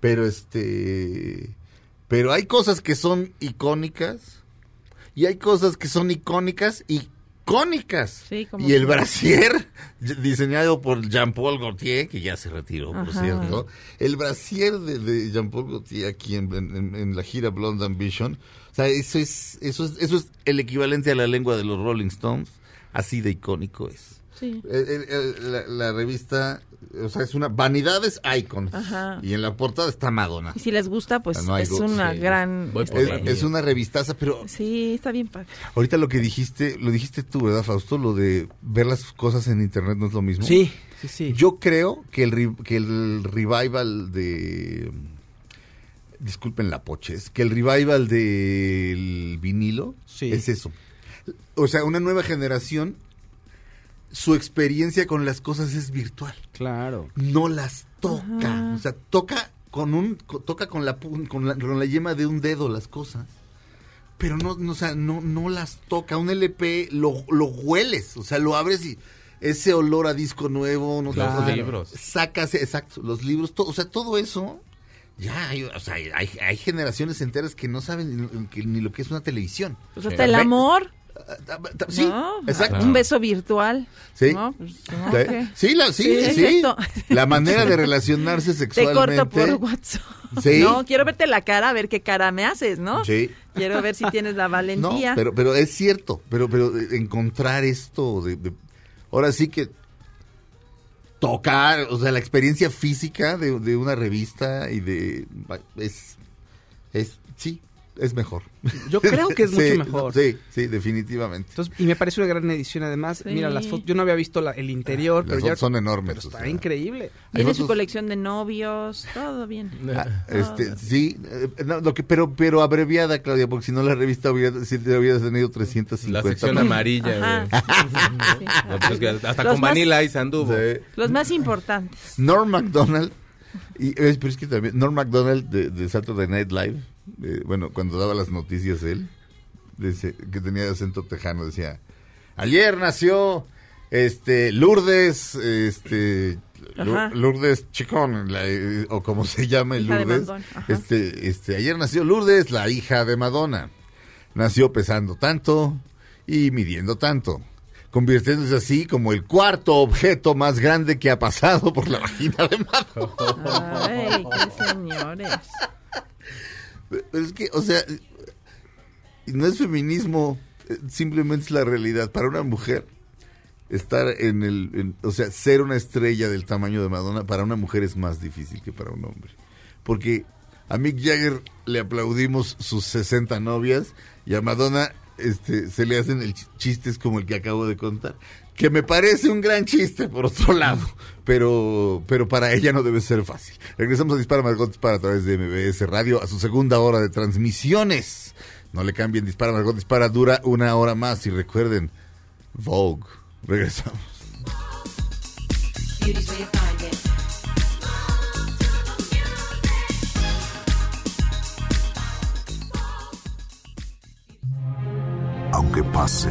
pero este pero hay cosas que son icónicas y hay cosas que son icónicas y cónicas. Sí, como y el brasier, diseñado por Jean-Paul Gaultier, que ya se retiró, por cierto. El brasier de, de Jean-Paul Gaultier aquí en, en- en la gira Blonde Ambition. O sea, eso es, eso es, eso es el equivalente a la lengua de los Rolling Stones. Así de icónico es. Sí. El- el- el- la, la revista, o sea, es una Vanidades Icons. Ajá. Y en la portada está Madonna. Y si les gusta, pues No es una sí. gran... Es, una revistaza, pero Sí, está bien padre. ahorita lo que dijiste, lo dijiste tú, ¿verdad, Fausto? Lo de ver las cosas en internet no es lo mismo. Sí, sí, sí. Yo creo que el, que el revival de... Disculpen la poches, que el revival del vinilo Sí. es eso. O sea, una nueva generación, su experiencia con las cosas es virtual. Claro. No las toca. O sea, toca con un toca con la, con la con la yema de un dedo las cosas. Pero no, no, o sea, no, no las toca. Un LP lo, lo hueles, o sea, lo abres y ese olor a disco nuevo, no Los o sea, libros. Sacas, exacto, los libros, todo, o sea, todo eso. Ya, hay, o sea, hay, hay generaciones enteras que no saben ni, que- ni lo que es una televisión. Pues hasta el amor. Sí, ¿no? exacto. Un beso virtual. Sí. ¿no? Pues, no, Sí, la, sí, Sí, es sí. esto. La manera de relacionarse Te sexualmente. corto por WhatsApp. Sí. No, quiero verte la cara, a ver qué cara me haces, ¿no? Sí. Quiero ver si tienes la No, valentía. pero, pero es cierto, pero, pero encontrar esto de, de- ahora sí que tocar, o sea, la experiencia física de, de una revista y de es, es sí, es mejor. Yo creo que es mucho mejor. Sí, sí, definitivamente. Entonces, y me parece una gran edición además. Sí. Mira, las fotos, yo no había visto la- el interior, Las pero ya fotos son enormes. pero o está sea. increíble. Tiene su colección de novios, todo bien. Ah, este, sí, eh, no, lo que, pero, pero abreviada, Claudia, porque si no la revista hubiera, si te hubieras tenido 350. La sección amarilla. Sí. No, pues, hasta Los con más- Vanilla Ice anduvo. Los más importantes. Norm MacDonald, y, es, pero es que también, Norm MacDonald de, de Saturday Night Live, eh, bueno, cuando daba las noticias él, dice, que tenía acento tejano, decía, ayer nació este Lourdes, este Ajá. Lourdes Chicón, la, eh, o como se llama de Lourdes. Este, este, ayer nació Lourdes, la hija de Madonna. Nació pesando tanto y midiendo tanto, convirtiéndose así como el cuarto objeto más grande que ha pasado por la vagina de Madonna. Ay, qué señores. Pero es que, o sea, no es feminismo, eh, simplemente es la realidad. Para una mujer, estar en el, o sea, ser una estrella del tamaño de Madonna, para una mujer es más difícil que para un hombre. Porque a Mick Jagger le aplaudimos sus 60 novias y a Madonna este, se le hacen el ch- chistes como el que acabo de contar. Que me parece un gran chiste, por otro lado, pero, pero para ella no debe ser fácil. Regresamos a Dispara Margot Dispara a través de MBS Radio a su segunda hora de transmisiones. No le cambien, Dispara Margot Dispara dura una hora más y recuerden, Vogue. Regresamos. Aunque pase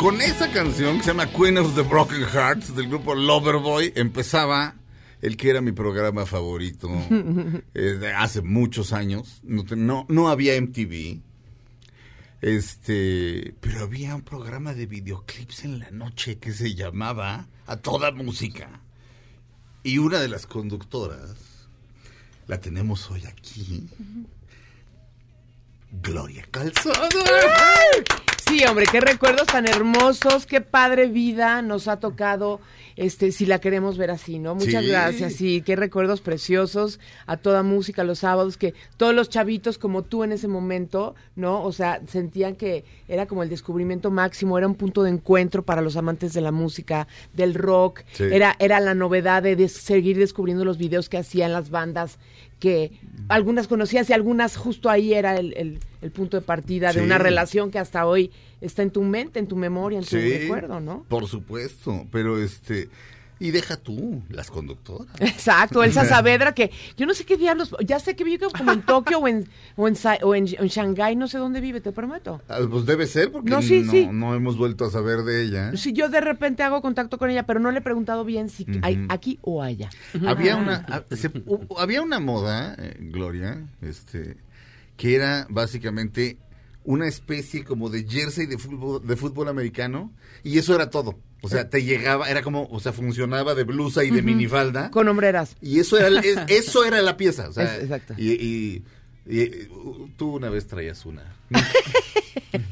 Con esa canción que se llama Queen of the Broken Hearts del grupo Loverboy empezaba el que era mi programa favorito eh, hace muchos años. No, no había MTV. Este, pero había un programa de videoclips en la noche que se llamaba A Toda Música. Y una de las conductoras la tenemos hoy aquí. Gloria Calzada. Sí, hombre, qué recuerdos tan hermosos, qué padre vida nos ha tocado, este, si la queremos ver así, ¿no? Muchas Sí. gracias, sí, qué recuerdos preciosos a toda música los sábados, que todos los chavitos como tú en ese momento, ¿no? O sea, sentían que era como el descubrimiento máximo, era un punto de encuentro para los amantes de la música, del rock, Sí. era, era la novedad de des- seguir descubriendo los videos que hacían las bandas que algunas conocías y algunas justo ahí era el, el- el punto de partida de una relación que hasta hoy está en tu mente, en tu memoria, en tu Sí, recuerdo, ¿no? Por supuesto, pero este y deja tú las conductoras. Exacto, Elsa Saavedra, que yo no sé qué diablos, ya sé que vive como en Tokio o en, o en, o en, en Shanghái, no sé dónde vive, te prometo. Ah, Pues debe ser porque No, no, sí, sí. no hemos vuelto a saber de ella. Si yo de repente hago contacto con ella, pero no le he preguntado bien si hay aquí o allá. Había una ah, se- había una moda, eh, Gloria, este que era básicamente una especie como de jersey de fútbol de fútbol americano y eso era todo. O sea, te llegaba, era como, o sea, funcionaba de blusa y de minifalda. Con hombreras. Y eso era, es- eso era la pieza. O sea, Es- exacto. Y, y- y, uh, tú una vez traías una.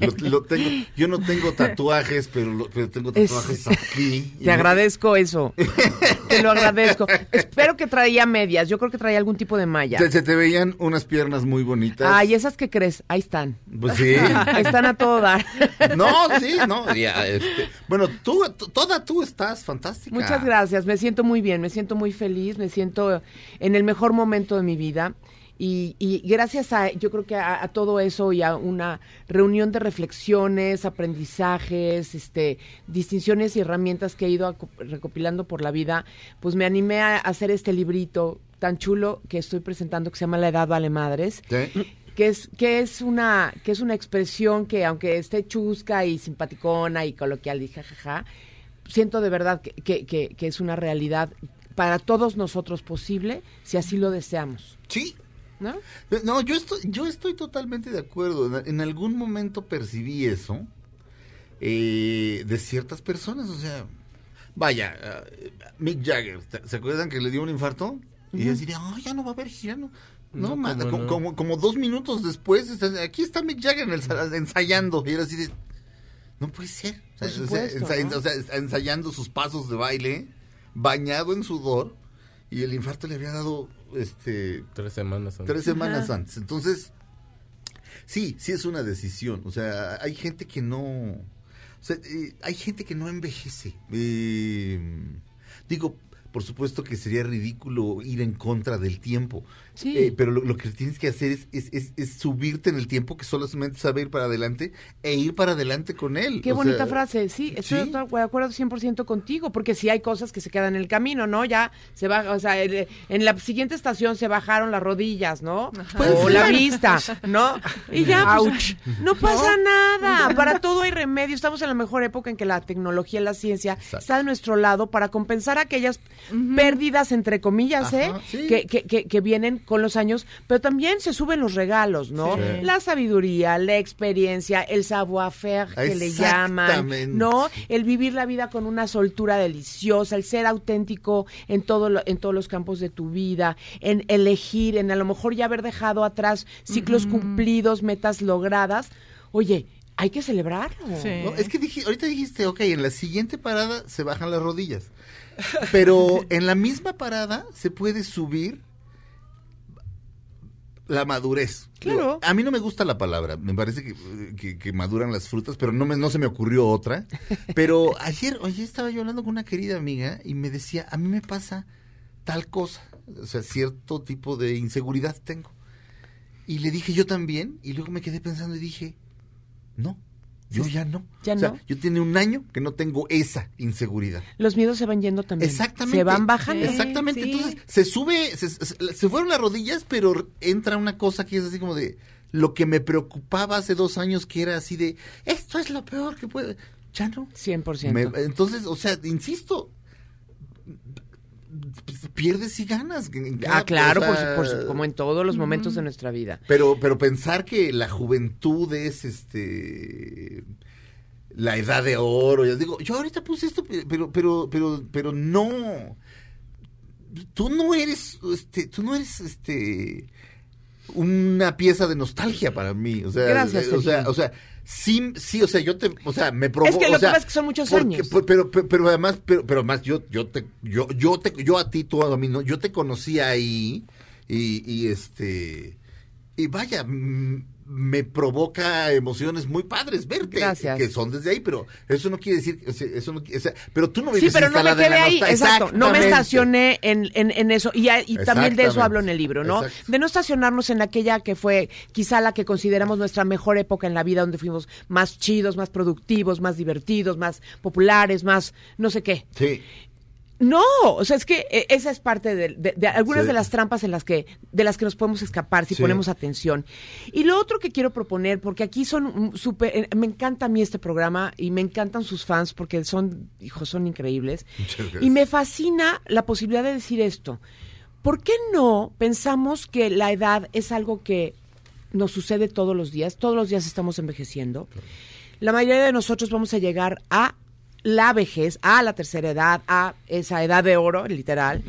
Lo- lo tengo- yo no tengo tatuajes, pero, lo- pero tengo Es- tatuajes aquí. Te agradezco eso. Te lo agradezco. Espero que traía medias. Yo creo que traía algún tipo de malla. Se te veían unas piernas muy bonitas. Ay, esas que crees, ahí están. Pues sí. Ahí están a todo dar. No, sí, no. ya, este, bueno, tú, toda tú estás fantástica. Muchas gracias, me siento muy bien, me siento muy feliz, me siento en el mejor momento de mi vida. Y, y gracias a, yo creo que a, a todo eso y a una reunión de reflexiones, aprendizajes, este, distinciones y herramientas que he ido recopilando por la vida, pues me animé a hacer este librito tan chulo que estoy presentando que se llama La Edad Vale Madres que es que es una que es una expresión que aunque esté chusca y simpaticona y coloquial y jajaja siento de verdad que, que, que- que es una realidad para todos nosotros posible si así lo deseamos. Sí ¿no? No, yo estoy, yo estoy totalmente de acuerdo. En, en algún momento percibí eso eh, de ciertas personas. O sea, vaya, eh, Mick Jagger, ¿te- ¿se acuerdan que le dio un infarto? Y Ujú. decía, ay, ya no va a haber gira, no, No, No, ma- cómo como, no. como, como dos minutos después, aquí está Mick Jagger en el sal- ensayando. Y era así de. No puede ser. O sea, Por o sea, supuesto, ensa- ¿no? o sea, está ensayando sus pasos de baile, bañado en sudor. Y el infarto le había dado este Tres semanas antes. tres semanas Ajá. antes. Entonces, sí, sí es una decisión. O sea, hay gente que no. O sea, eh, hay gente que no envejece. Eh, digo, por supuesto que sería ridículo ir en contra del tiempo. Sí. Eh, pero lo, lo que tienes que hacer es, es, es- es subirte en el tiempo que solamente sabe ir para adelante e ir para adelante con él. Qué O bonita sea, frase, sí, estoy sí. de acuerdo 100% contigo, porque si hay cosas que se quedan en el camino, ¿no? Ya se va, o sea, el- en la siguiente estación se bajaron las rodillas, ¿no? Puede O la vista, ¿no? Y ya, pues, no pasa nada, para todo hay remedio, estamos en la mejor época en que la tecnología y la ciencia Exacto. está de nuestro lado para compensar aquellas pérdidas, entre comillas, ¿eh? Sí. Que, que, que, que vienen con los años, pero también se suben los regalos, ¿no? Sí. La sabiduría, la experiencia, el savoir-faire que le llaman, Exactamente. ¿no? El vivir la vida con una soltura deliciosa, el ser auténtico en todo lo- en todos los campos de tu vida, en elegir, en a lo mejor ya haber dejado atrás ciclos cumplidos, metas logradas. Oye, hay que celebrarlo. Sí. No, es que dije, ahorita dijiste, ok, en la siguiente parada se bajan las rodillas. Pero en la misma parada se puede subir la madurez. Claro. Digo, a mí no me gusta la palabra, me parece que, que- que maduran las frutas, pero no, me, no se me ocurrió otra. Pero ayer, oye, estaba yo hablando con una querida amiga y me decía, a mí me pasa tal cosa, o sea, cierto tipo de inseguridad tengo. Y le dije yo también, y luego me quedé pensando y dije, no, yo ya no. Ya O sea, no. yo tiene un año que no tengo esa inseguridad. Los miedos se van yendo también. Exactamente. Se van bajando. Sí. Exactamente. Entonces, se sube, se, se- se fueron las rodillas, pero entra una cosa que es así como de lo que me preocupaba hace dos años, que era así de esto es lo peor que puede. Ya no. 100%. Me- entonces, o sea, insisto, pierdes y ganas. Ah, claro, o por, sea, su- por su- como en todos los momentos de nuestra vida. Pero, pero pensar que la juventud es este la edad de oro, ya digo, yo ahorita puse esto, pero, pero, pero, pero no. Tú no eres, este, tú no eres este una pieza de nostalgia para mí. O sea, Gracias, o sea, o sea, sí, sí, o sea, yo te, o sea, me provoca. Es que lo o sea, que pasa es que son muchos porque- años. pero, pero, pero además, pero, pero además yo, yo te, yo, yo te, yo a ti, tú a mí, no, yo te conocí ahí y, y este, y vaya, mm, me provoca emociones muy padres verte, Gracias. que son desde ahí, pero eso no quiere decir, eso no, o sea, pero tú no Sí, vives pero no me quedé ahí, exacto. No me estacioné en, en, en eso. Y, también de eso hablo en el libro, ¿no? Exacto. De no estacionarnos en aquella que fue quizá la que consideramos nuestra mejor época en la vida, donde fuimos más chidos, más productivos, más divertidos, más populares, más no sé qué. Sí. No, o sea, es que eh, esa es parte de, de- de algunas Sí. de las trampas en las que, de las que nos podemos escapar si Sí. ponemos atención. Y lo otro que quiero proponer, porque aquí son súper, eh, me encanta a mí este programa y me encantan sus fans porque son, hijos, son increíbles. Y me fascina la posibilidad de decir esto. ¿Por qué no pensamos que la edad es algo que nos sucede todos los días? Todos los días estamos envejeciendo. La mayoría de nosotros vamos a llegar a la vejez, a la tercera edad, a esa edad de oro, literal.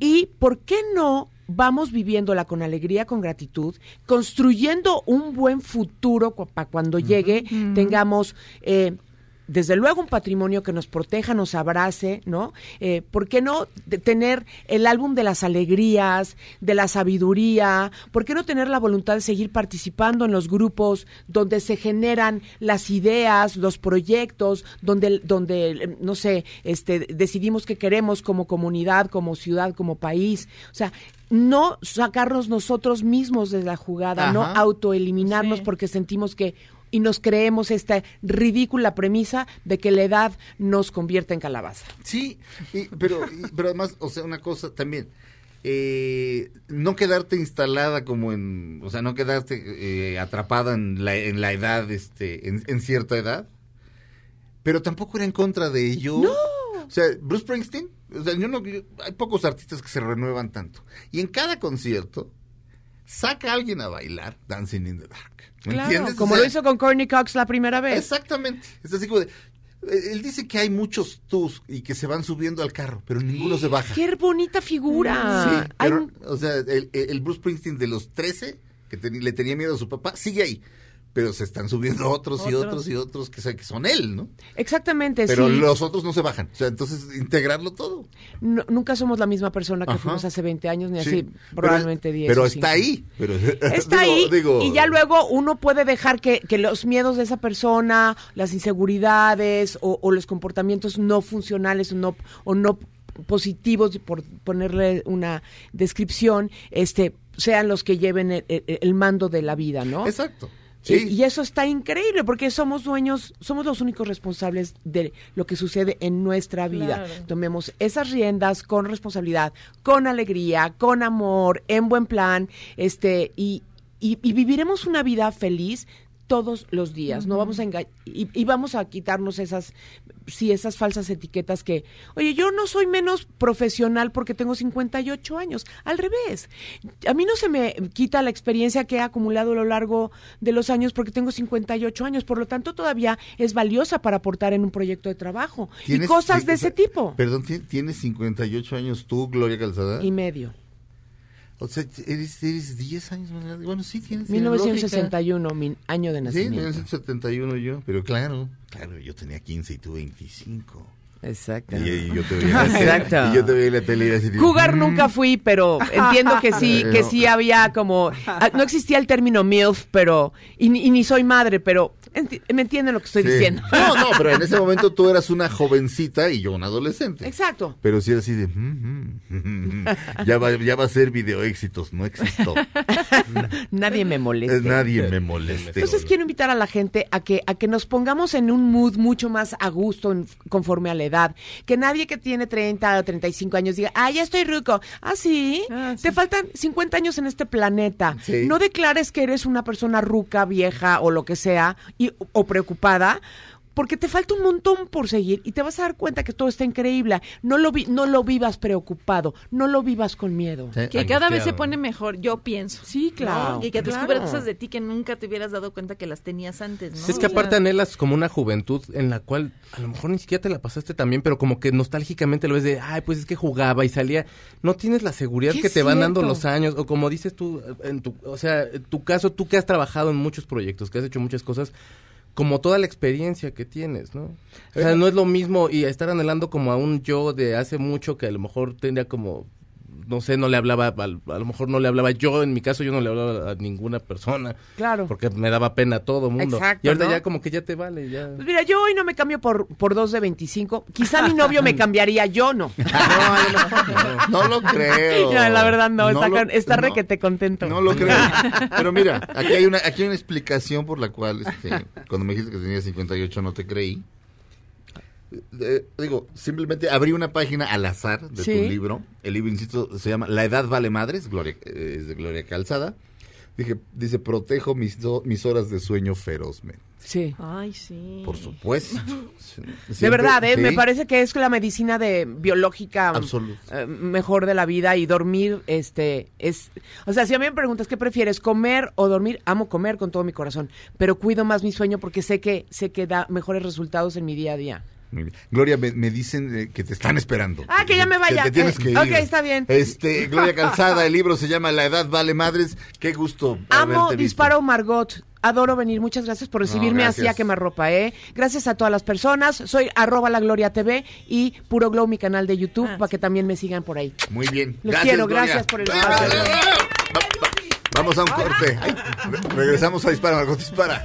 Y ¿por qué no vamos viviéndola con alegría, con gratitud, construyendo un buen futuro para cuando llegue tengamos... eh, desde luego un patrimonio que nos proteja, nos abrace, ¿no? Eh, ¿Por qué no de- tener el álbum de las alegrías, de la sabiduría? ¿Por qué no tener la voluntad de seguir participando en los grupos donde se generan las ideas, los proyectos, donde, donde no sé, este, decidimos qué queremos como comunidad, como ciudad, como país? O sea, no sacarnos nosotros mismos de la jugada, no autoeliminarnos Sí. porque sentimos que y nos creemos esta ridícula premisa de que la edad nos convierte en calabaza. Sí, y- pero, y- pero además, o sea, una cosa también, eh, no quedarte instalada como en, o sea, no quedarte eh, atrapada en la, en la edad, este, en, en cierta edad, pero tampoco era en contra de ello. ¡No! O sea, Bruce Springsteen, o sea, yo no, yo- hay pocos artistas que se renuevan tanto. Y en cada concierto, saca a alguien a bailar Dancing in the Dark. ¿Me Claro, entiendes? O como sea, lo hizo con Courtney Cox la primera vez. Exactamente. Es así como de. Eh, Él dice que hay muchos tus y que se van subiendo al carro, pero ninguno se baja. ¡Qué bonita figura! Sí, Hay pero, un- o sea, el, el Bruce Springsteen de los 13, que teni- le tenía miedo a su papá, sigue ahí. Pero se están subiendo otros, y Otros. y otros que, son él, ¿no? Exactamente, Pero sí. los otros no se bajan. O sea, entonces integrarlo todo. No- nunca somos la misma persona que Ajá. fuimos hace 20 años, ni Sí. así, Pero- probablemente 10. Pero está 5. ahí. Pero, Está digo- ahí digo- y ya luego uno puede dejar que, que los miedos de esa persona, las inseguridades o, o los comportamientos no funcionales o no, o no positivos, por ponerle una descripción, este sean los que lleven el, el- el mando de la vida, ¿no? Exacto. Y, Sí. y eso está increíble porque somos dueños, somos los únicos responsables de lo que sucede en nuestra vida. Claro. Tomemos esas riendas con responsabilidad, con alegría, con amor, en buen plan, este, y, y, y viviremos una vida feliz todos los días. No vamos a enga- y, y vamos a quitarnos esas, sí, esas falsas etiquetas que, oye, yo no soy menos profesional porque tengo 58 años. Al revés. A mí no se me quita la experiencia que he acumulado a lo largo de los años porque tengo 58 años. Por lo tanto, todavía es valiosa para aportar en un proyecto de trabajo. Y ¿Tienes- cosas de ese tipo. Perdón, ¿ti- ¿tienes 58 años tú, Gloria Calzada? Y medio. O sea, eres, eres 10 años más grande. Bueno, sí, tienes. tiene lógica. 1961, mi año de Sí, nacimiento. 1971 yo. Pero claro, claro, yo tenía 15 y tú 25. Exacto. Y, y yo te veía, Exacto. Y yo te veía en la tele y así. de, Jugar "Mm". nunca fui, pero entiendo que sí, que sí había como, ah, no existía el término MILF, pero, y, y ni soy madre, pero enti- me entienden lo que estoy Sí. diciendo. No, no, pero en ese momento tú eras una jovencita y yo un adolescente. Exacto. Pero sí era así de. "Mm, mm, mm, ya, va, ya va a ser video éxitos, no existo. Nadie me molesta. Nadie me moleste. Entonces quiero invitar a la gente a que a que nos pongamos en un mood mucho más a gusto en- conforme a la edad. Que nadie que tiene 30 o 35 años diga, ah, ya estoy ruco. Ah, sí. Te faltan 50 años en este planeta. Sí. No declares que eres una persona ruca, vieja o lo que sea, y, o preocupada. Porque te falta un montón por seguir y te vas a dar cuenta que todo está increíble. No lo, vi- no lo vivas preocupado, no lo vivas con miedo. Que cada vez se pone mejor, yo pienso. Sí, claro, Y que claro. descubras cosas de ti que nunca te hubieras dado cuenta que las tenías antes, ¿no? Es que aparte anhelas como una juventud en la cual a lo mejor ni siquiera te la pasaste tan bien, pero como que nostálgicamente lo ves de, ay, pues es que jugaba y salía. No tienes la seguridad ¿Qué que te van dando los años, o como dices tú, en tu, o sea, en tu caso, tú que has trabajado en muchos proyectos, que has hecho muchas cosas, como toda la experiencia que tienes, ¿no? O sea, no es lo mismo y estar anhelando como a un yo de hace mucho que a lo mejor tendría como no sé, no le hablaba, al- a, lo mejor no le hablaba yo, en mi caso yo no le hablaba a ninguna persona. Claro. Porque me daba pena a todo mundo. Exacto, y ahorita ¿no? ya como que ya te vale, ya. Pues mira, yo hoy no me cambio por, por dos de 25. Quizá mi novio me cambiaría, yo no. No lo creo. No, la verdad no, No está, lo- no. requete contento. No lo creo. Pero mira, aquí hay una, aquí hay una explicación por la cual, este, cuando me dijiste que tenía 58 no te creí. Eh, digo, simplemente abrí una página al azar de Sí. tu libro. El libro, insisto, se llama La edad vale madres, Gloria, eh, es de Gloria Calzada. Dije, dice, protejo mis, do- mis horas de sueño ferozmente. Sí. Ay, sí. Por supuesto. De verdad, ¿eh? Sí. me parece que es la medicina de biológica mm, eh, mejor de la vida y dormir, este, es, o sea, si a mí me preguntas qué prefieres, comer o dormir, amo comer con todo mi corazón, pero cuido más mi sueño porque sé que, sé que da mejores resultados en mi día a día. Muy bien. Gloria, me, me dicen eh, que te están esperando. Ah, que ya me vaya. te tienes Eh, que ir. ok, está bien. Este, Gloria Calzada, el libro se llama La edad vale madres. Qué gusto Amo visto. Disparo Margot. Adoro venir. Muchas gracias por recibirme así gracias. a quemarropa, ¿eh? Gracias a todas las personas. Soy arroba la Gloria TV y Puro Glow, mi canal de YouTube, para que también me sigan por ahí. Muy bien. Los Gracias, quiero, Gloria. gracias por el espacio. va, va, va. Vamos a un corte. Ay, regresamos a Dispara, Margot Dispara.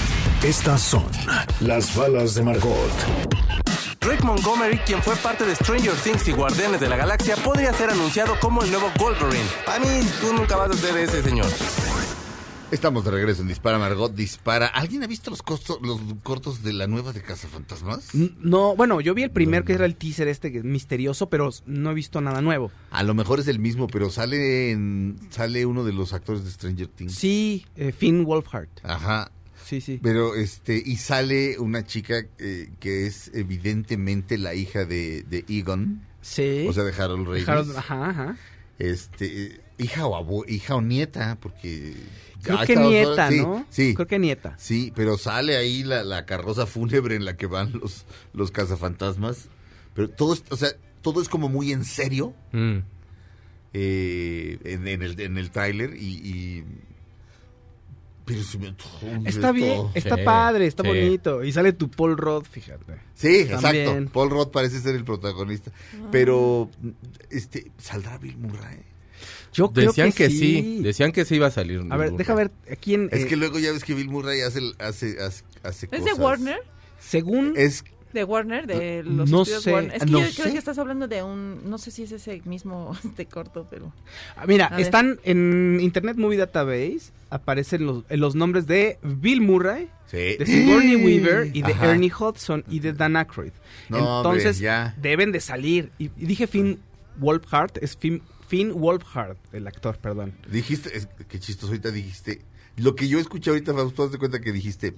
Estas son las balas de Margot. Rick Montgomery, quien fue parte de Stranger Things y Guardianes de la Galaxia, podría ser anunciado como el nuevo Wolverine. A mí, tú nunca vas a ser ese señor. Estamos de regreso en Dispara Margot Dispara. ¿Alguien ha visto los, costos, los cortos de la nueva de Cazafantasmas? No, bueno, yo vi el primer que era el teaser este que es misterioso, pero no he visto nada nuevo. A lo mejor es el mismo, pero sale en, sale uno de los actores de Stranger Things. Sí, eh, Finn Wolfhard. Ajá. Sí, sí. Pero este, y sale una chica eh, que es evidentemente la hija de, de Egon. Sí. O sea, de Harold Ramis. Harold- ajá, ajá. Este, hija o abu- hija o nieta, porque Creo que nieta, ¿no? Sí. Creo que nieta. Sí, pero sale ahí la, la carroza fúnebre en la que van los, los cazafantasmas. Pero todo, es- o sea, todo es como muy en serio Mm. eh, en, en el, en el tráiler y, y- Pero se me Está bien, está Sí, padre, está sí. bonito. Y sale tu Paul Rudd, fíjate. Sí, También. exacto. Paul Roth parece ser el protagonista. Pero, este, ¿saldrá Bill Murray? Yo creo Decían que, sí. sí. decían que sí iba a salir. A ver, deja ver aquí en... Es eh, que luego ya ves que Bill Murray hace, hace, hace, hace ¿Es cosas. de Warner? Según... Es De Warner, de los No estudios sé, Warner. Es que no yo sé. creo que estás hablando de un. No sé si es ese mismo este corto, pero. Ah, Mira, A ver. están en Internet Movie Database, aparecen los, eh, los nombres de Bill Murray, Sí. de Sigourney Weaver y de Ajá. Ernie Hudson y de Dan Aykroyd. No, Entonces, hombre, ya. deben de salir. Y, y dije Finn Wolfhard, es Finn, Finn Wolfhard, el actor, perdón. Dijiste, es, qué chistoso ahorita dijiste. Lo que yo escuché ahorita, Fausto, de cuenta que dijiste.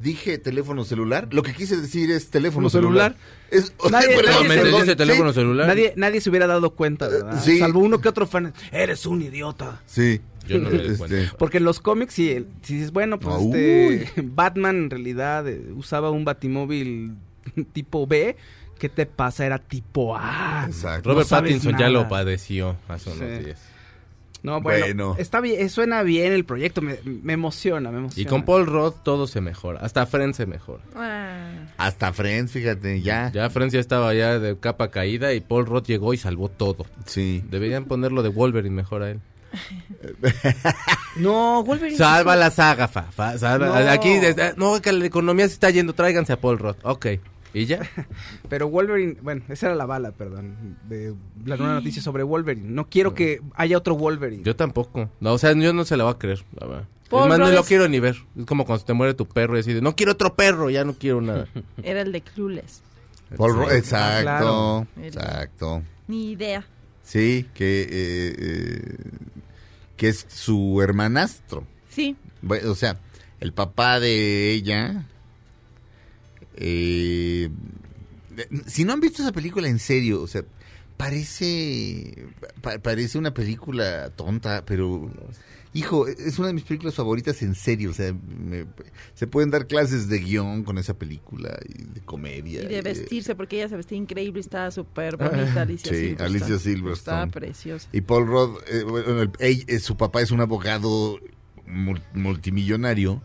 Dije teléfono celular. Lo que quise decir es teléfono ¿Teléfono celular. Es, Nadie- perdón, nadie se- perdón, dice teléfono sí, celular. Nadie, nadie se hubiera dado cuenta, ¿verdad? Sí. Salvo uno que otro fan. Eres un idiota. Sí. Yo no me Este, cuenta. Porque en los cómics, si, el- si dices, bueno, pues Ah, este, Batman en realidad eh, usaba un batimóvil tipo B, ¿qué te pasa? Era tipo A. Exacto. Robert No Pattinson ya lo padeció hace unos Sí. días. No, bueno, Bueno. está bien, suena bien el proyecto, me, me emociona, me emociona. Y con Paul Roth todo se mejora. Hasta Friends se mejora. Ah, Hasta Friends, fíjate, ya. Ya Friends ya estaba ya de capa caída y Paul Roth llegó y salvó todo. Sí. Deberían ponerlo de Wolverine mejor a él. No, Wolverine. Salva la saga, fa, fa, salva- No. Aquí, desde- no, que la economía se está yendo, tráiganse a Paul Roth. Ok. ¿Y ya? Pero Wolverine, bueno, esa era la bala, perdón, de la nueva noticia sobre Wolverine. No quiero que haya otro Wolverine. Yo tampoco. No, o sea, yo no se la voy a creer, la verdad. Paul es más, no lo es- quiero ni ver. Es como cuando se te muere tu perro y así de, no quiero otro perro, ya no quiero nada. era el de Clueless. Paul Ro- exacto, claro. exacto. Ni idea. Sí, que, eh, eh, que es su hermanastro. Sí. O sea, el papá de ella. Eh, si no han visto esa película en serio, o sea, parece pa- parece una película tonta, pero hijo, es una de mis películas favoritas en serio, o sea, me- se pueden dar clases de guion con esa película y de comedia. Y de y vestirse, porque ella se vestía increíble y estaba súper bonita, Alicia Sí, Silverstone. Alicia Silverstone. Estaba preciosa. Y Paul Rudd, eh, bueno, el- eh, su papá es un abogado mul- multimillonario.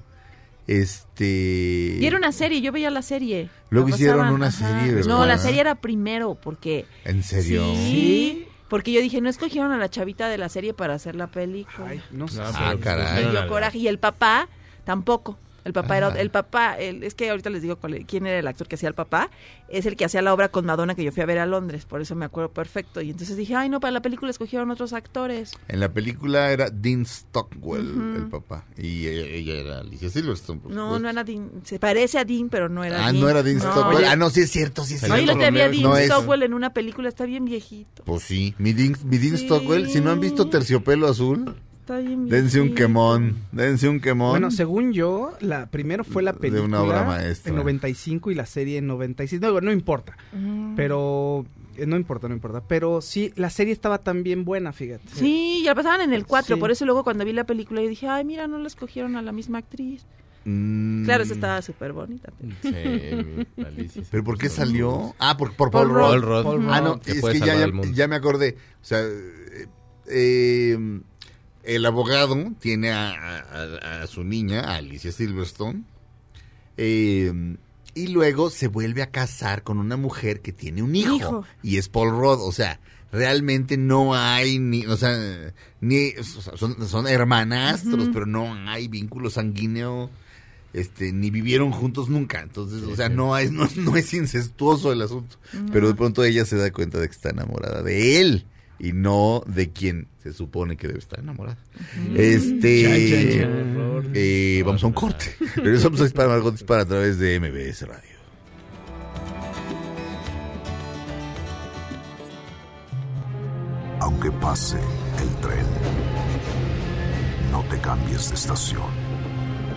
Este. Y era una serie, yo veía la serie. Luego La hicieron pasaban, una ajá. serie, ¿verdad? No, la serie era primero, porque... ¿En serio? Sí, porque yo dije, no escogieron a la chavita de la serie para hacer la película. Ay, no sé. No, Ah, caray. Me dio Nada. coraje. Y el papá tampoco. El papá era Ah. el papá, el- es que ahorita les digo cuál- quién era el actor que hacía el papá, es el que hacía la obra con Madonna que yo fui a ver a Londres, por eso me acuerdo perfecto. Y entonces dije, ay no, para la película escogieron otros actores. En la película era Dean Stockwell, el papá. Y ella, ella era Alicia Silverstone. por No, supuesto. no era Dean, se parece a Dean, pero no era Ah, Dean. no era Dean Stockwell. Oye, Ah, no, sí es cierto, sí es no, cierto. y lo que había No Dean es. Stockwell en una película, está bien viejito. Pues sí, mi Dean, mi Dean Sí. Stockwell, si no han visto Terciopelo Azul, Está bien dense un quemón, dense un quemón. Bueno, según yo, la primero fue la De película una obra maestra. en 95 y la serie en 96. No, no importa, Mm. pero eh, no importa, no importa, pero sí la serie estaba también buena, fíjate. Sí, ya la pasaban en el 4, Sí. por eso luego cuando vi la película yo dije, ay, mira, no la escogieron a la misma actriz. Mm, Claro, esa estaba súper bonita. Sí, Alicia. ¿Pero por qué salió? Ah, por, por Paul Paul, Rudd. Ah, no, Que es que ya, ya, ya me acordé. O sea, eh, eh, el abogado tiene a, a- a su niña, a Alicia Silverstone, eh, y luego se vuelve a casar con una mujer que tiene un hijo, Hijo. y es Paul Rudd. O sea, realmente no hay ni, o sea, ni, o sea, son, son hermanastros, pero no hay vínculo sanguíneo. Este, ni vivieron juntos nunca, entonces, o sea, no es, no, no es incestuoso el asunto. Pero de pronto ella se da cuenta de que está enamorada de él. Y no de quien se supone que debe estar enamorada. Este, eh, vamos a un corte. Regresamos a Dispara Margot Dispara a través de MBS Radio. Aunque pase el tren, no te cambies de estación.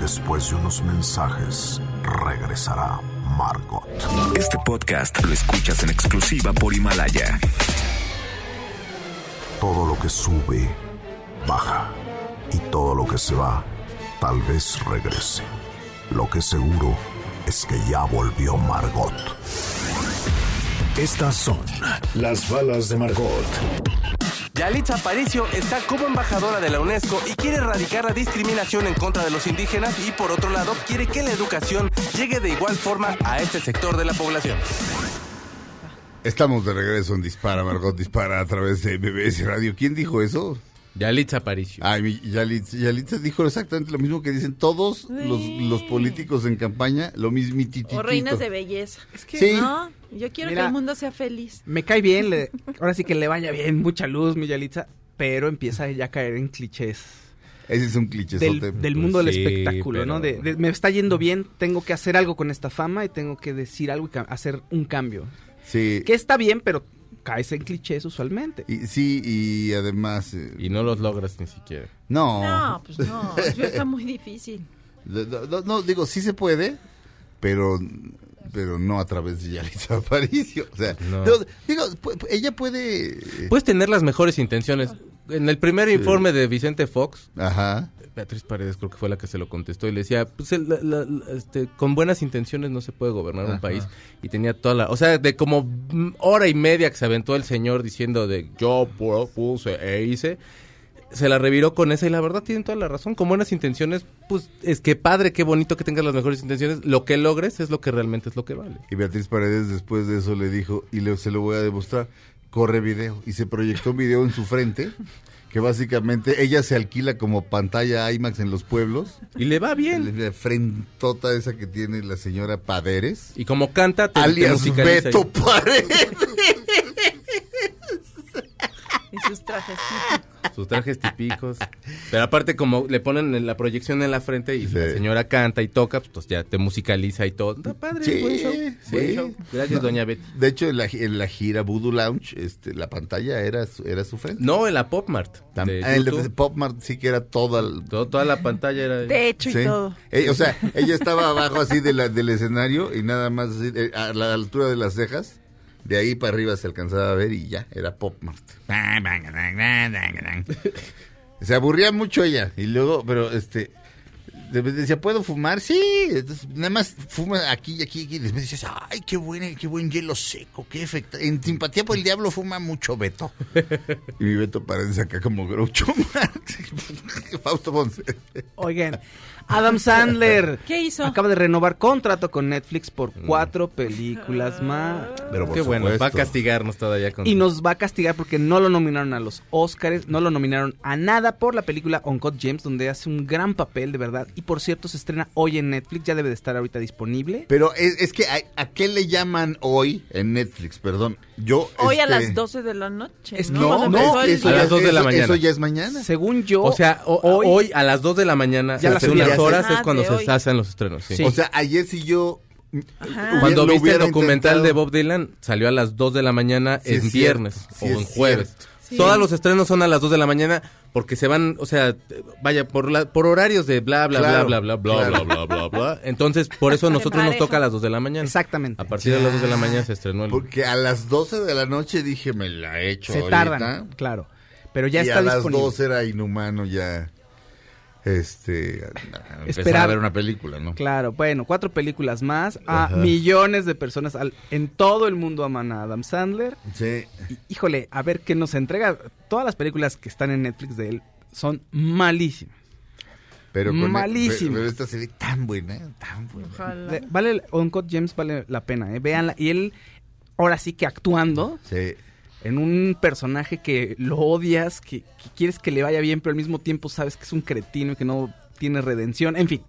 Después de unos mensajes, regresará Margot. Este podcast lo escuchas en exclusiva por Himalaya. Todo lo que sube, baja. Y todo lo que se va, tal vez regrese. Lo que seguro es que ya volvió Margot. Estas son las balas de Margot. Yalitza Aparicio está como embajadora de la UNESCO y quiere erradicar la discriminación en contra de los indígenas y por otro lado quiere que la educación llegue de igual forma a este sector de la población. Estamos de regreso en Dispara Margot Dispara a través de MBS Radio. ¿Quién dijo eso? Yalitza Aparicio. Ay, mi- Yalitza, Yalitza dijo exactamente lo mismo que dicen todos los, los políticos en campaña, lo mismititito. O reinas de belleza. Es que Sí. no, yo quiero Mira. que el mundo sea feliz. Me cae bien, le- ahora sí que le vaya bien, mucha luz, mi Yalitza, pero empieza ya a caer en clichés. Ese es un cliché. Del, del mundo del sí, espectáculo, ¿no? De, de- me está yendo bien, tengo que hacer algo con esta fama y tengo que decir algo y hacer un cambio. Sí. Que está bien, pero caes en clichés usualmente. Y, sí, y además... eh, Y no los logras ni siquiera. no. No, pues no, eso está muy difícil. No, no, no, digo, sí se puede, pero pero no a través de Yalitza Aparicio. O sea, No. digo, ella puede... eh, Puedes tener las mejores intenciones. En el primer informe de Vicente Fox, Ajá. Beatriz Paredes creo que fue la que se lo contestó y le decía, pues el- la- la- la- este, con buenas intenciones no se puede gobernar un país. Y tenía toda la, o sea, de como mm, hora y media que se aventó el señor diciendo de yo pu- puse e hice, se la reviró con esa y la verdad tienen toda la razón. Con buenas intenciones, pues es que padre, qué bonito que tengas las mejores intenciones. Lo que logres es lo que realmente es lo que vale. Y Beatriz Paredes después de eso le dijo, y le, se lo voy a demostrar, corre video. Y se proyectó un video en su frente, que básicamente ella se alquila como pantalla IMAX en los pueblos. Y le va bien. La frentota esa que tiene la señora Paderes. Y como canta, te, te alias musicaliza Beto ahí. Paredes. Y sus trajes típicos. sus trajes típicos. Pero aparte, como le ponen en la proyección en la frente y Sí. la señora canta y toca, pues ya te musicaliza y todo. Está padre, Sí, buen show. sí. buen show. Gracias, doña Betty. De hecho, en la, en la gira Voodoo Lounge, este, la pantalla era su, era su frente. No, en la Pop Mart. Tam- de ah, el de YouTube. Pop Mart sí que era toda... el- Todo- toda la pantalla era... De hecho Sí. y todo. Eh, o sea, ella estaba abajo así de la, del escenario y nada más así, eh, a la altura de las cejas. De ahí para arriba se alcanzaba a ver y ya, era Pop Mart. Se aburría mucho ella. Y luego, pero este. de- Decía, ¿puedo fumar? Sí. Entonces, nada más fuma aquí y aquí. Y después decías, ay, qué buen, qué buen hielo seco, qué efecto. En simpatía por el diablo fuma mucho Beto. y mi Beto parece acá como Groucho Marx. Fausto Ponce. Oigan, Adam Sandler. ¿Qué hizo? Acaba de renovar contrato con Netflix por cuatro películas más. Pero por Qué bueno, supuesto. va a castigarnos todavía con... Y nos va a castigar porque no lo nominaron a los Oscars, no lo nominaron a nada por la película Uncut James, donde hace un gran papel, de verdad. Y por cierto, se estrena hoy en Netflix, ya debe de estar ahorita disponible. Pero es, es que a, ¿a qué le llaman hoy en Netflix? Perdón. Yo Hoy a este, las 12 de la noche. Es ¿no? no, eso A las dos de la mañana. Eso ya es mañana. Según yo, O sea, o- hoy, hoy, a las 2 de la mañana, Ya hace las- horas Ah, es cuando se hoy. hacen los estrenos. sí. Sí. O sea, ayer si yo... Ajá. Cuando lo viste el documental intentado- de Bob Dylan, salió a las 2 de la mañana Sí, en es viernes o en es jueves. Sí. Todos los estrenos son a las 2 de la mañana porque se van, o sea, vaya, por la, por horarios de bla, bla, Claro, bla, bla, bla, bla, claro. bla, bla, bla, bla. Entonces, por eso a nosotros nos toca a las 2 de la mañana. exactamente. A partir de las 2 de la mañana se estrenó el... Porque a las 12 de la noche dije, me la he hecho Se ahorita. tardan, claro. Pero ya y está a las disponible. 12 era inhumano ya... Este... a- Esperar. a ver una película, ¿no? Claro, bueno, cuatro películas más. A Ajá. millones de personas al- en todo el mundo aman a Adam Sandler. Sí. Y, híjole, a ver qué nos entrega. Todas las películas que están en Netflix de él son malísimas. Pero con Malísimo. Pero, pero esta se ve tan buena, tan buena. Ojalá. Vale, Uncut James vale la pena, ¿eh? Véanla. Y él, ahora sí que actuando Sí. En un personaje que lo odias, que, que quieres que le vaya bien, pero al mismo tiempo sabes que es un cretino y que no tiene redención. En fin,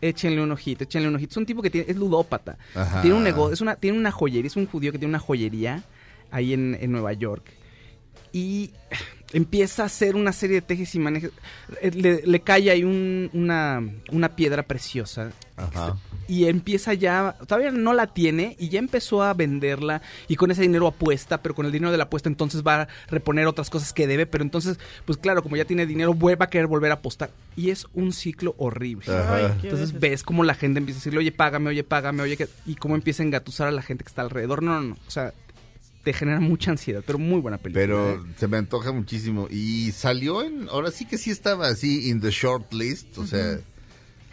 échenle un ojito, échenle un ojito. Es un tipo que tiene, es ludópata. Ajá. Tiene un negocio, es una, tiene una joyería, es un judío que tiene una joyería ahí en, en Nueva York. y empieza a hacer una serie de tejes y manejes. Eh, Le, le cae ahí un- una, una piedra preciosa. Ajá. Y empieza ya, todavía no la tiene y ya empezó a venderla y con ese dinero apuesta, pero con el dinero de la apuesta entonces va a reponer otras cosas que debe, pero entonces, pues claro, como ya tiene dinero, vuelve a querer volver a apostar. Y es un ciclo horrible. Ay, qué entonces veces. ves como la gente empieza a decirle, oye, págame, oye, págame, oye, y cómo empieza a engatusar a la gente que está alrededor. No, no, no, o sea, te genera mucha ansiedad, pero muy buena película. Pero se me antoja muchísimo. Y salió en. Ahora sí que sí estaba así, in the short list. O sea,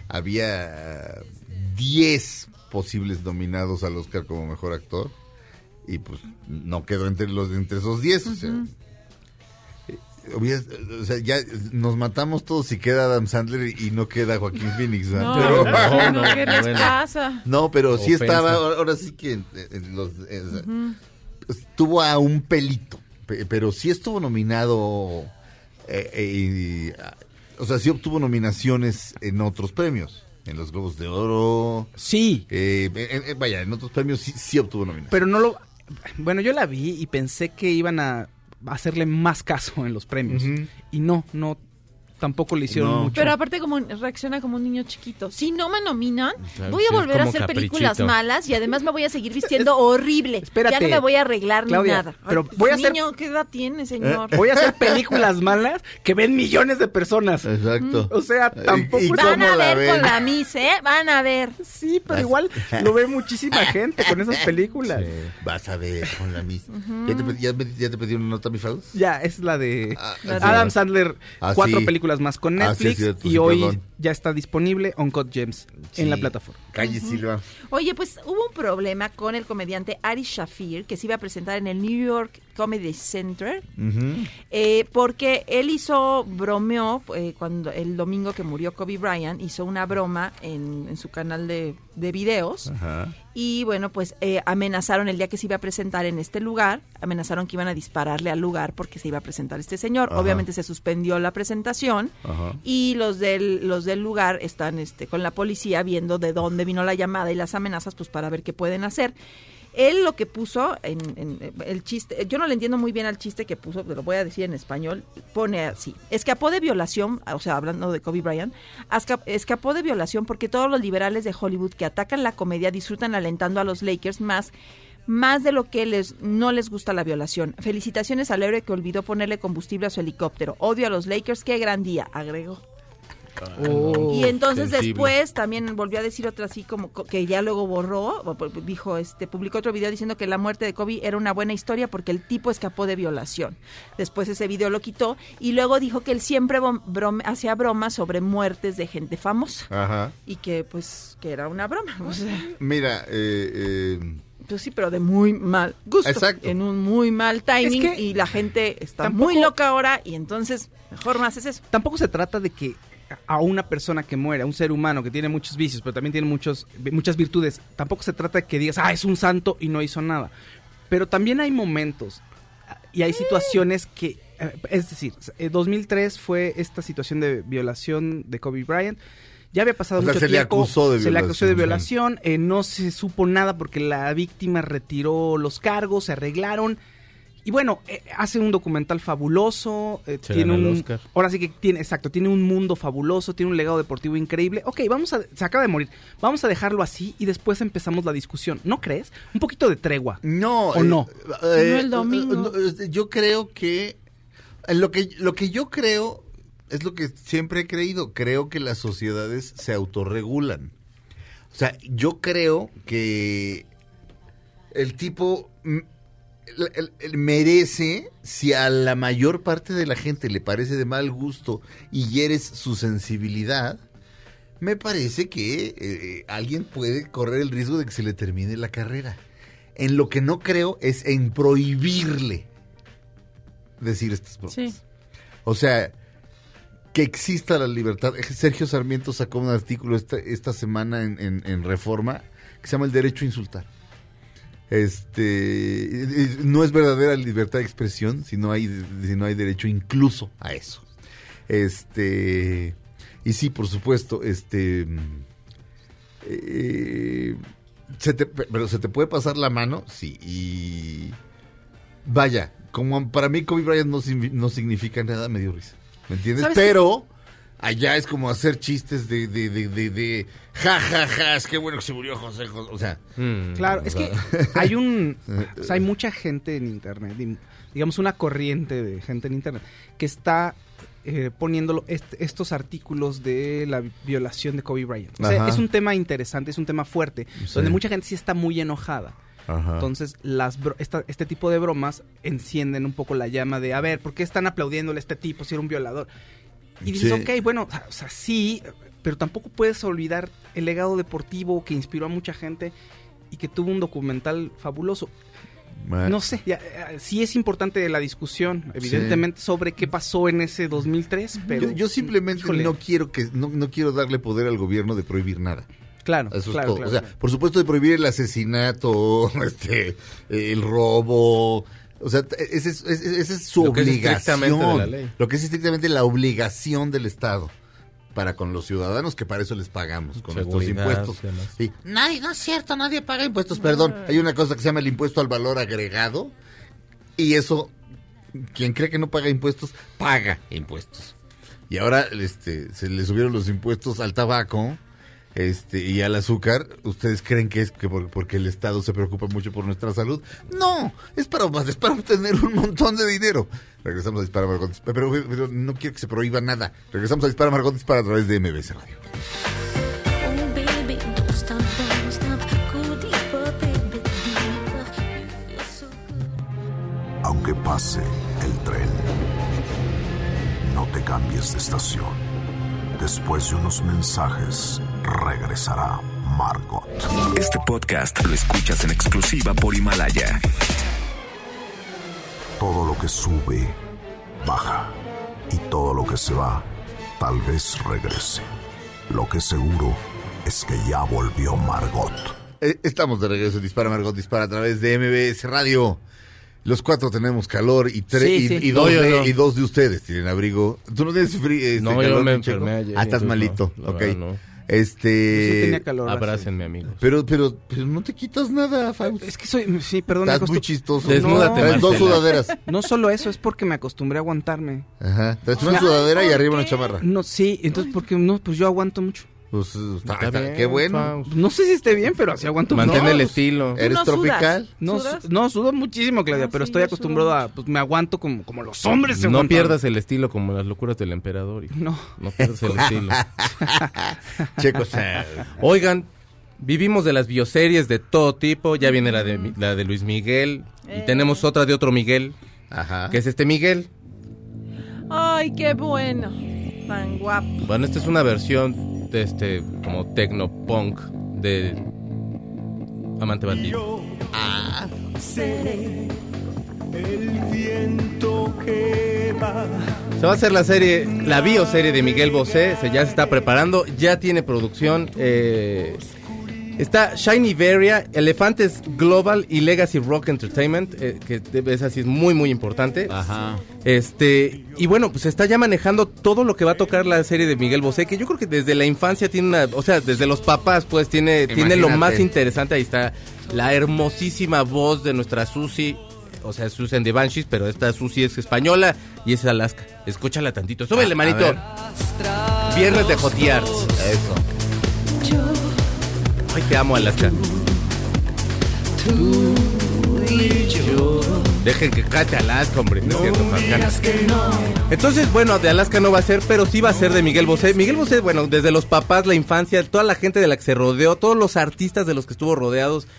había 10 posibles nominados al Oscar como mejor actor. Y pues no quedó entre los entre esos 10. O sea, eh, o sea, ya nos matamos todos y queda Adam Sandler y no queda Joaquín Phoenix. No, Pero- no, ¿qué les pasa? No, pero sí Ofensa. estaba, ahora sí que en- en los, eh. Estuvo a un pelito, pe- pero sí estuvo nominado, eh, eh, y, o sea, sí obtuvo nominaciones en otros premios, en los Globos de Oro. Sí. Eh, en- en- vaya, en otros premios sí, sí obtuvo nominaciones. Pero no lo... Bueno, yo la vi y pensé que iban a hacerle más caso en los premios. Y no, no, tampoco le hicieron No. mucho. Pero aparte como reacciona como un niño chiquito. Si no me nominan, Claro, voy a sí, volver a hacer películas caprichito. malas y además me voy a seguir vistiendo horrible. Espérate. Ya no me voy a arreglar Claudia, ni nada. pero voy a hacer- Niño, ¿qué edad tiene, señor? Voy a hacer películas malas que ven millones de personas. Exacto. O sea, tampoco... ¿Y Van a ver con la Miss, ¿eh? Van a ver. Sí, pero igual lo ve muchísima gente con esas películas. Vas a ver con la misma. Ujú. ¿Ya, te, pedí- ya ya te pedí una nota, mi Faust? Ya, es la de de- Adam Sandler. Ah, cuatro sí. películas más con Ah, sí, Netflix cierto, y sí, hoy perdón. ya está disponible Uncut Gems en la Sí. plataforma. Calle Silva. Oye, pues hubo un problema con el comediante Ari Shafir, que se iba a presentar en el New York Comedy Center, eh, porque él hizo, bromeó, eh, cuando el domingo que murió Kobe Bryant, hizo una broma en, en su canal de, de videos. Ajá. Y bueno, pues eh, amenazaron el día que se iba a presentar en este lugar, amenazaron que iban a dispararle al lugar porque se iba a presentar este señor. Ajá. Obviamente se suspendió la presentación Ajá. y los del los del lugar están este con la policía viendo de dónde vino la llamada y las amenazas pues para ver qué pueden hacer. Él lo que puso en, en, eh, el chiste, yo no le entiendo muy bien al chiste que puso, pero lo voy a decir en español, pone así, escapó de violación, o sea, hablando de Kobe Bryant, escapó de violación porque todos los liberales de Hollywood que atacan la comedia disfrutan alentando a los Lakers más más de lo que les no les gusta la violación. Felicitaciones al héroe que olvidó ponerle combustible a su helicóptero. Odio a los Lakers, qué gran día, agregó. Oh, y entonces sensible. después también volvió a decir otra así como co- que ya luego borró, o pu- dijo, este, publicó otro video diciendo que la muerte de Kobe era una buena historia porque el tipo escapó de violación. Después ese video lo quitó y luego dijo que él siempre brome- hacía bromas sobre muertes de gente famosa Ajá. y que pues que era una broma. O sea, Mira, eh, eh, pues sí, pero de muy mal gusto. Exacto. En un muy mal timing Es que y la gente está tampoco- muy loca ahora y entonces mejor no haces eso. Tampoco se trata de que a una persona que muere, a un ser humano que tiene muchos vicios, pero también tiene muchos, muchas virtudes, tampoco se trata de que digas, ah, es un santo y no hizo nada. Pero también hay momentos y hay situaciones que, eh, es decir, eh, 2003 fue esta situación de violación de Kobe Bryant. Ya había pasado O sea, mucho se le tiempo. acusó de se le acusó de violación. violación. eh, no se supo nada porque la víctima retiró los cargos, se arreglaron. Y bueno, eh, hace un documental fabuloso. eh, tiene un, Oscar. Ahora sí que tiene, exacto, tiene un mundo fabuloso, tiene un legado deportivo increíble. Ok, vamos a, se acaba de morir. Vamos a dejarlo así y después empezamos la discusión. ¿No crees? Un poquito de tregua. No. ¿O no? eh, No el domingo. no, yo creo que lo que lo que yo creo es lo que siempre he creído. Creo que las sociedades se autorregulan. O sea, yo creo que el tipo el- el- el merece si a la mayor parte de la gente le parece de mal gusto y hieres su sensibilidad. Me parece que eh, alguien puede correr el riesgo de que se le termine la carrera. En lo que no creo es en prohibirle decir estas cosas. Sí. O sea, que exista la libertad. Sergio Sarmiento sacó un artículo esta, esta semana en, en- en Reforma que se llama El derecho a insultar. Este no es verdadera libertad de expresión si no hay si no hay derecho incluso a eso. Este y sí, por supuesto, este eh, se te- pero se te puede pasar la mano, sí, y vaya, como para mí Kobe Bryant no, no significa nada, me dio risa. ¿Me entiendes? ¿Sabes Pero allá es como hacer chistes de, de, de, de, de, ja, ja, ja, es que bueno que se murió José José. O sea, Claro, es que hay un... O sea, hay mucha gente en Internet, digamos una corriente de gente en Internet, que está eh, poniéndolo est- estos artículos de la vi- violación de Kobe Bryant. O sea, Ajá. es un tema interesante, es un tema fuerte, Sí. donde mucha gente sí está muy enojada. Ajá. Entonces, las bro- esta- este tipo de bromas encienden un poco la llama de, a ver, ¿por qué están aplaudiéndole a este tipo si era un violador? Y dices, Sí. ok, bueno, o sea, sí, pero tampoco puedes olvidar el legado deportivo que inspiró a mucha gente y que tuvo un documental fabuloso. No sé, ya, eh, sí es importante la discusión, evidentemente, sobre qué pasó en ese 2003, pero... yo, yo simplemente híjole, no quiero que no, no quiero darle poder al gobierno de prohibir nada. Claro, Eso claro, es todo. claro, o sea, claro. por supuesto de prohibir el asesinato, este, el robo. O sea, es, esa es su Lo que es obligación. estrictamente de la ley. Lo que es estrictamente la obligación del Estado para con los ciudadanos, que para eso les pagamos, con nuestros Seguridad, impuestos. y demás. Sí. Nadie, no es cierto, nadie paga impuestos. Perdón, hay una cosa que se llama el impuesto al valor agregado y eso, quien cree que no paga impuestos, paga impuestos. Y ahora este, se le subieron los impuestos al tabaco este, y al azúcar. ¿Ustedes creen que es que por- porque el Estado se preocupa mucho por nuestra salud? No, es para, es para obtener un montón de dinero. Regresamos a Dispara Margot Dispara, pero, pero no quiero que se prohíba nada. Regresamos a Dispara Margot Dispara a través de MBS Radio. Oh. Aunque pase el tren, no te cambies de estación. Después de unos mensajes, regresará Margot. Este podcast lo escuchas en exclusiva por Himalaya. Todo lo que sube, baja. Y todo lo que se va, tal vez regrese. Lo que seguro es que ya volvió Margot. Eh, Estamos de regreso Dispara Margot Dispara a través de MBS Radio. Los cuatro tenemos calor y, tres Sí, y, sí. y dos No, yo de, no. y dos de ustedes tienen abrigo. ¿Tú no tienes frío? Este, No, yo calor, me mi Checo? enfermé ayer, Ah, estás malito. no, ok. No. Este. Sí tenía calor, Abrácenme, amigos. Pero, pero, pero no te quitas nada, Faust. Es que soy, sí, perdón. Estás muy chistoso. Desnúdate, Traes dos sudaderas. No solo eso, es porque me acostumbré a aguantarme. Ajá. Traes una sudadera y arriba una chamarra. No, sí, entonces porque no, pues yo aguanto mucho. Pues, está- Está está- bien, qué bueno. Faust. No sé si esté bien, pero así aguanto Mantén el pues, estilo. ¿Eres no tropical? sudas. No, ¿Sudas? su- no, sudo muchísimo, Claudia, Ah, pero sí, estoy acostumbrado sudo a, pues me aguanto como, como los hombres se No aguantan. pierdas el estilo como las locuras del emperador. hijo. No. No pierdas el estilo. Sea, Oigan, vivimos de las bioseries de todo tipo. Ya viene la de, la de Luis Miguel. Y Eh. tenemos otra de otro Miguel, Ajá. que es este Miguel. Ay, qué bueno. Tan guapo. Bueno, esta es una versión de este, como tecnopunk de Amante Bandido. El viento que va. Se va a hacer la serie, la bioserie de Miguel Bosé, se ya se está preparando, ya tiene producción. eh, está Shiny Varia, Elefantes Global y Legacy Rock Entertainment, eh, que es así, es muy muy importante. Ajá. Este, y bueno, pues está ya manejando todo lo que va a tocar la serie de Miguel Bosé, que yo creo que desde la infancia tiene una, o sea, desde los papás, pues tiene, tiene lo más interesante, ahí está la hermosísima voz de nuestra Susi, o sea, Susan de Banshees, pero esta Susi es española y es Alaska. Escúchala tantito, súbele, A- a manito. Viernes de Jotiarts. Eso. Ay, te amo, Alaska. Dejen que cate Alaska, hombre. No es cierto, Marcana. Entonces, bueno, de Alaska no va a ser, pero sí va a ser de Miguel Bosé. Miguel Bosé, bueno, desde los papás, la infancia, toda la gente de la que se rodeó, todos los artistas de los que estuvo rodeados,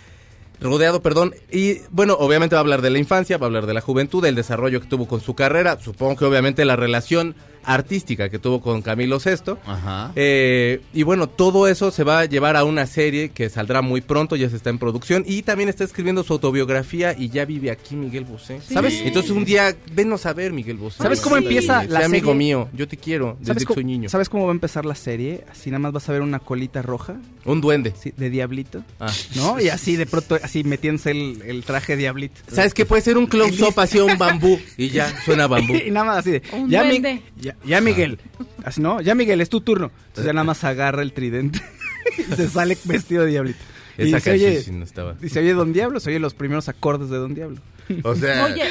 rodeado, perdón. Y bueno, obviamente va a hablar de la infancia, va a hablar de la juventud, del desarrollo que tuvo con su carrera. Supongo que obviamente la relación artística que tuvo con Camilo Sesto. Ajá. Eh, y bueno, todo eso se va a llevar a una serie que saldrá muy pronto, ya se está en producción y también está escribiendo su autobiografía y ya vive aquí Miguel Bosé. ¿Sabes? Entonces un día venos a ver Miguel Bosé. ¿Sabes cómo Sí. empieza la amigo serie? mío, yo te quiero desde ¿Sabes que cómo, soy niño. ¿Sabes cómo va a empezar la serie? Así nada más vas a ver una colita roja, Un duende. sí, de diablito, Ah. ¿no? Y así de pronto, así metiéndose el, el traje diablito. ¿Sabes qué? Puede ser un close-up hacia un bambú y ya suena bambú. y nada más así de, Un ya, Mi- duende. ya, ya, Miguel, así no, ya Miguel, es tu turno. Entonces ya nada más agarra el tridente y se sale vestido de diablito. Esa y se oye, no estaba. y se oye Don Diablo, se oye los primeros acordes de Don Diablo. O sea, Oye.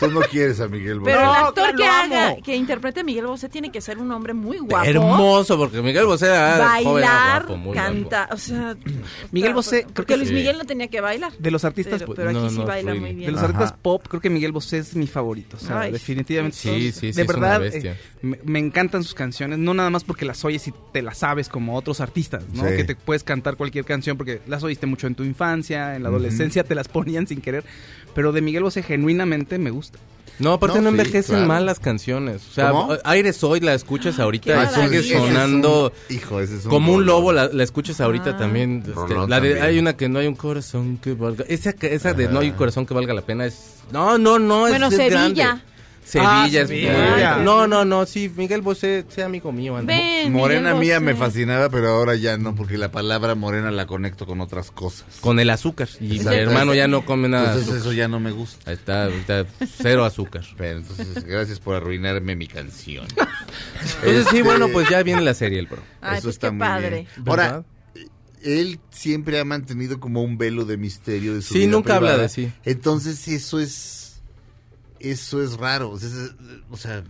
tú no quieres a Miguel Bosé. Pero el actor que haga, amo. que interprete a Miguel Bosé tiene que ser un hombre muy guapo. Hermoso, porque Miguel Bosé era joven, Bailar, guapo, muy canta, o sea... Miguel Bosé, creo Porque que Luis sí. Miguel no tenía que bailar. De los artistas, Pero, pues, pero aquí no, sí no, baila really. muy bien. De los Ajá. artistas pop, creo que Miguel Bosé es mi favorito. O sea, Ay, definitivamente. sí, sí, sí, de es una verdad, eh, me, me encantan sus canciones. No nada más porque las oyes y te las sabes como otros artistas, ¿no? Sí. Que te puedes cantar cualquier canción porque las oíste mucho en tu infancia, en la adolescencia, te las ponían sin querer. Pero de Miguel Bosé genuinamente me gusta. No, aparte no, No, sí, envejecen claro. mal las canciones. O sea, ¿Cómo? Aires Hoy la escuchas ahorita y sigue maravilla. Ese es un- sonando hijo, ese es un como un lobo, la, la escuchas ahorita Ah. también. este, la de, también. hay una que no hay un corazón que valga. Esa, que- esa de Ajá. no hay un corazón que valga la pena es... No, no, no, Bueno, es, es Sevilla. grande. Sevilla, Ah, es Sevilla. muy- No, no, no, sí, Miguel Bosé, sea amigo mío. anda. Ven, Morena Miguel mía Bosé. me fascinaba, pero ahora ya no, porque la palabra morena la conecto con otras cosas. Con el azúcar. Y mi hermano ya no come nada Entonces azúcar. eso ya no me gusta. Ahí está, ahorita cero azúcar. Pero entonces, gracias por arruinarme mi canción. Entonces sí, Este, bueno, pues ya viene la serie, el bro. Ay, eso pues está qué muy padre. bien. Ahora, él siempre ha mantenido como un velo de misterio de su Sí, vida nunca habla privada. de sí. Entonces eso es eso es raro, o sea, o sea,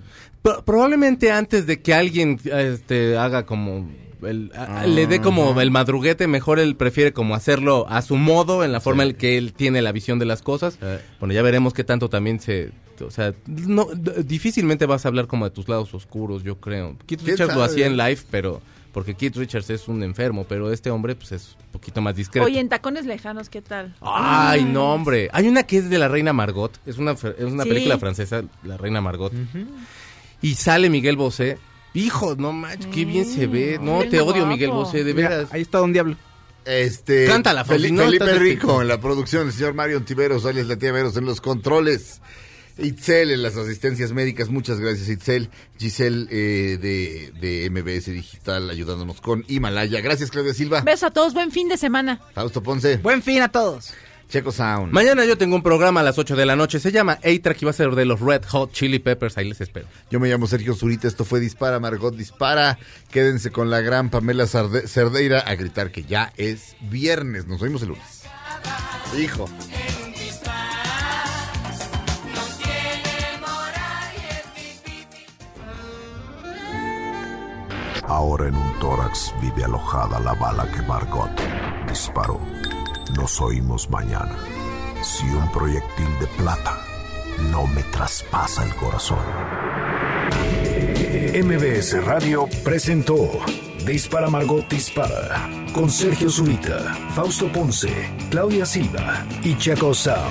Pro- probablemente antes de que alguien este, haga como el- le dé como el madruguete, mejor él prefiere como hacerlo a su modo, en la forma en que él tiene la visión de las cosas. Bueno, ya veremos qué tanto también se... O sea, no, difícilmente vas a hablar como de tus lados oscuros, yo creo. Keith ¿Quién Richards lo sabe? hacía en live, pero... Porque Keith Richards es un enfermo, pero este hombre pues es un poquito más discreto. Oye, en Tacones Lejanos, ¿qué tal? Ay, no, hombre. Hay una que es de la reina Margot. Es una, es una Sí. película francesa, la reina Margot. Y sale Miguel Bosé. Hijo, no manches, qué bien se ve. No, te odio, guapo. Miguel Bosé, de Mira, veras. ahí está Don Diablo. este Cántala, Felipe estás- Rico en la producción, el señor Mario Tiveros, alias la tía Veros en los controles. Itzel en las asistencias médicas, muchas gracias Itzel. Giselle eh, de, de MBS Digital ayudándonos con Himalaya. Gracias Claudia Silva. Besos a todos, buen fin de semana. Fausto Ponce. Buen fin a todos. Checo Sound. Mañana yo tengo un programa a las 8 de la noche. Se llama A-Track y va a ser de los Red Hot Chili Peppers. Ahí les espero. Yo me llamo Sergio Zurita, esto fue Dispara, Margot Dispara. Quédense con la gran Pamela Cerdeira a gritar que ya es viernes. Nos oímos el lunes. Hijo. Ahora en un tórax vive alojada la bala que Margot disparó. Nos oímos mañana. Si un proyectil de plata no me traspasa el corazón. MBS Radio presentó Dispara Margot Dispara con Sergio Zurita, Fausto Ponce, Claudia Silva y Chaco Sao.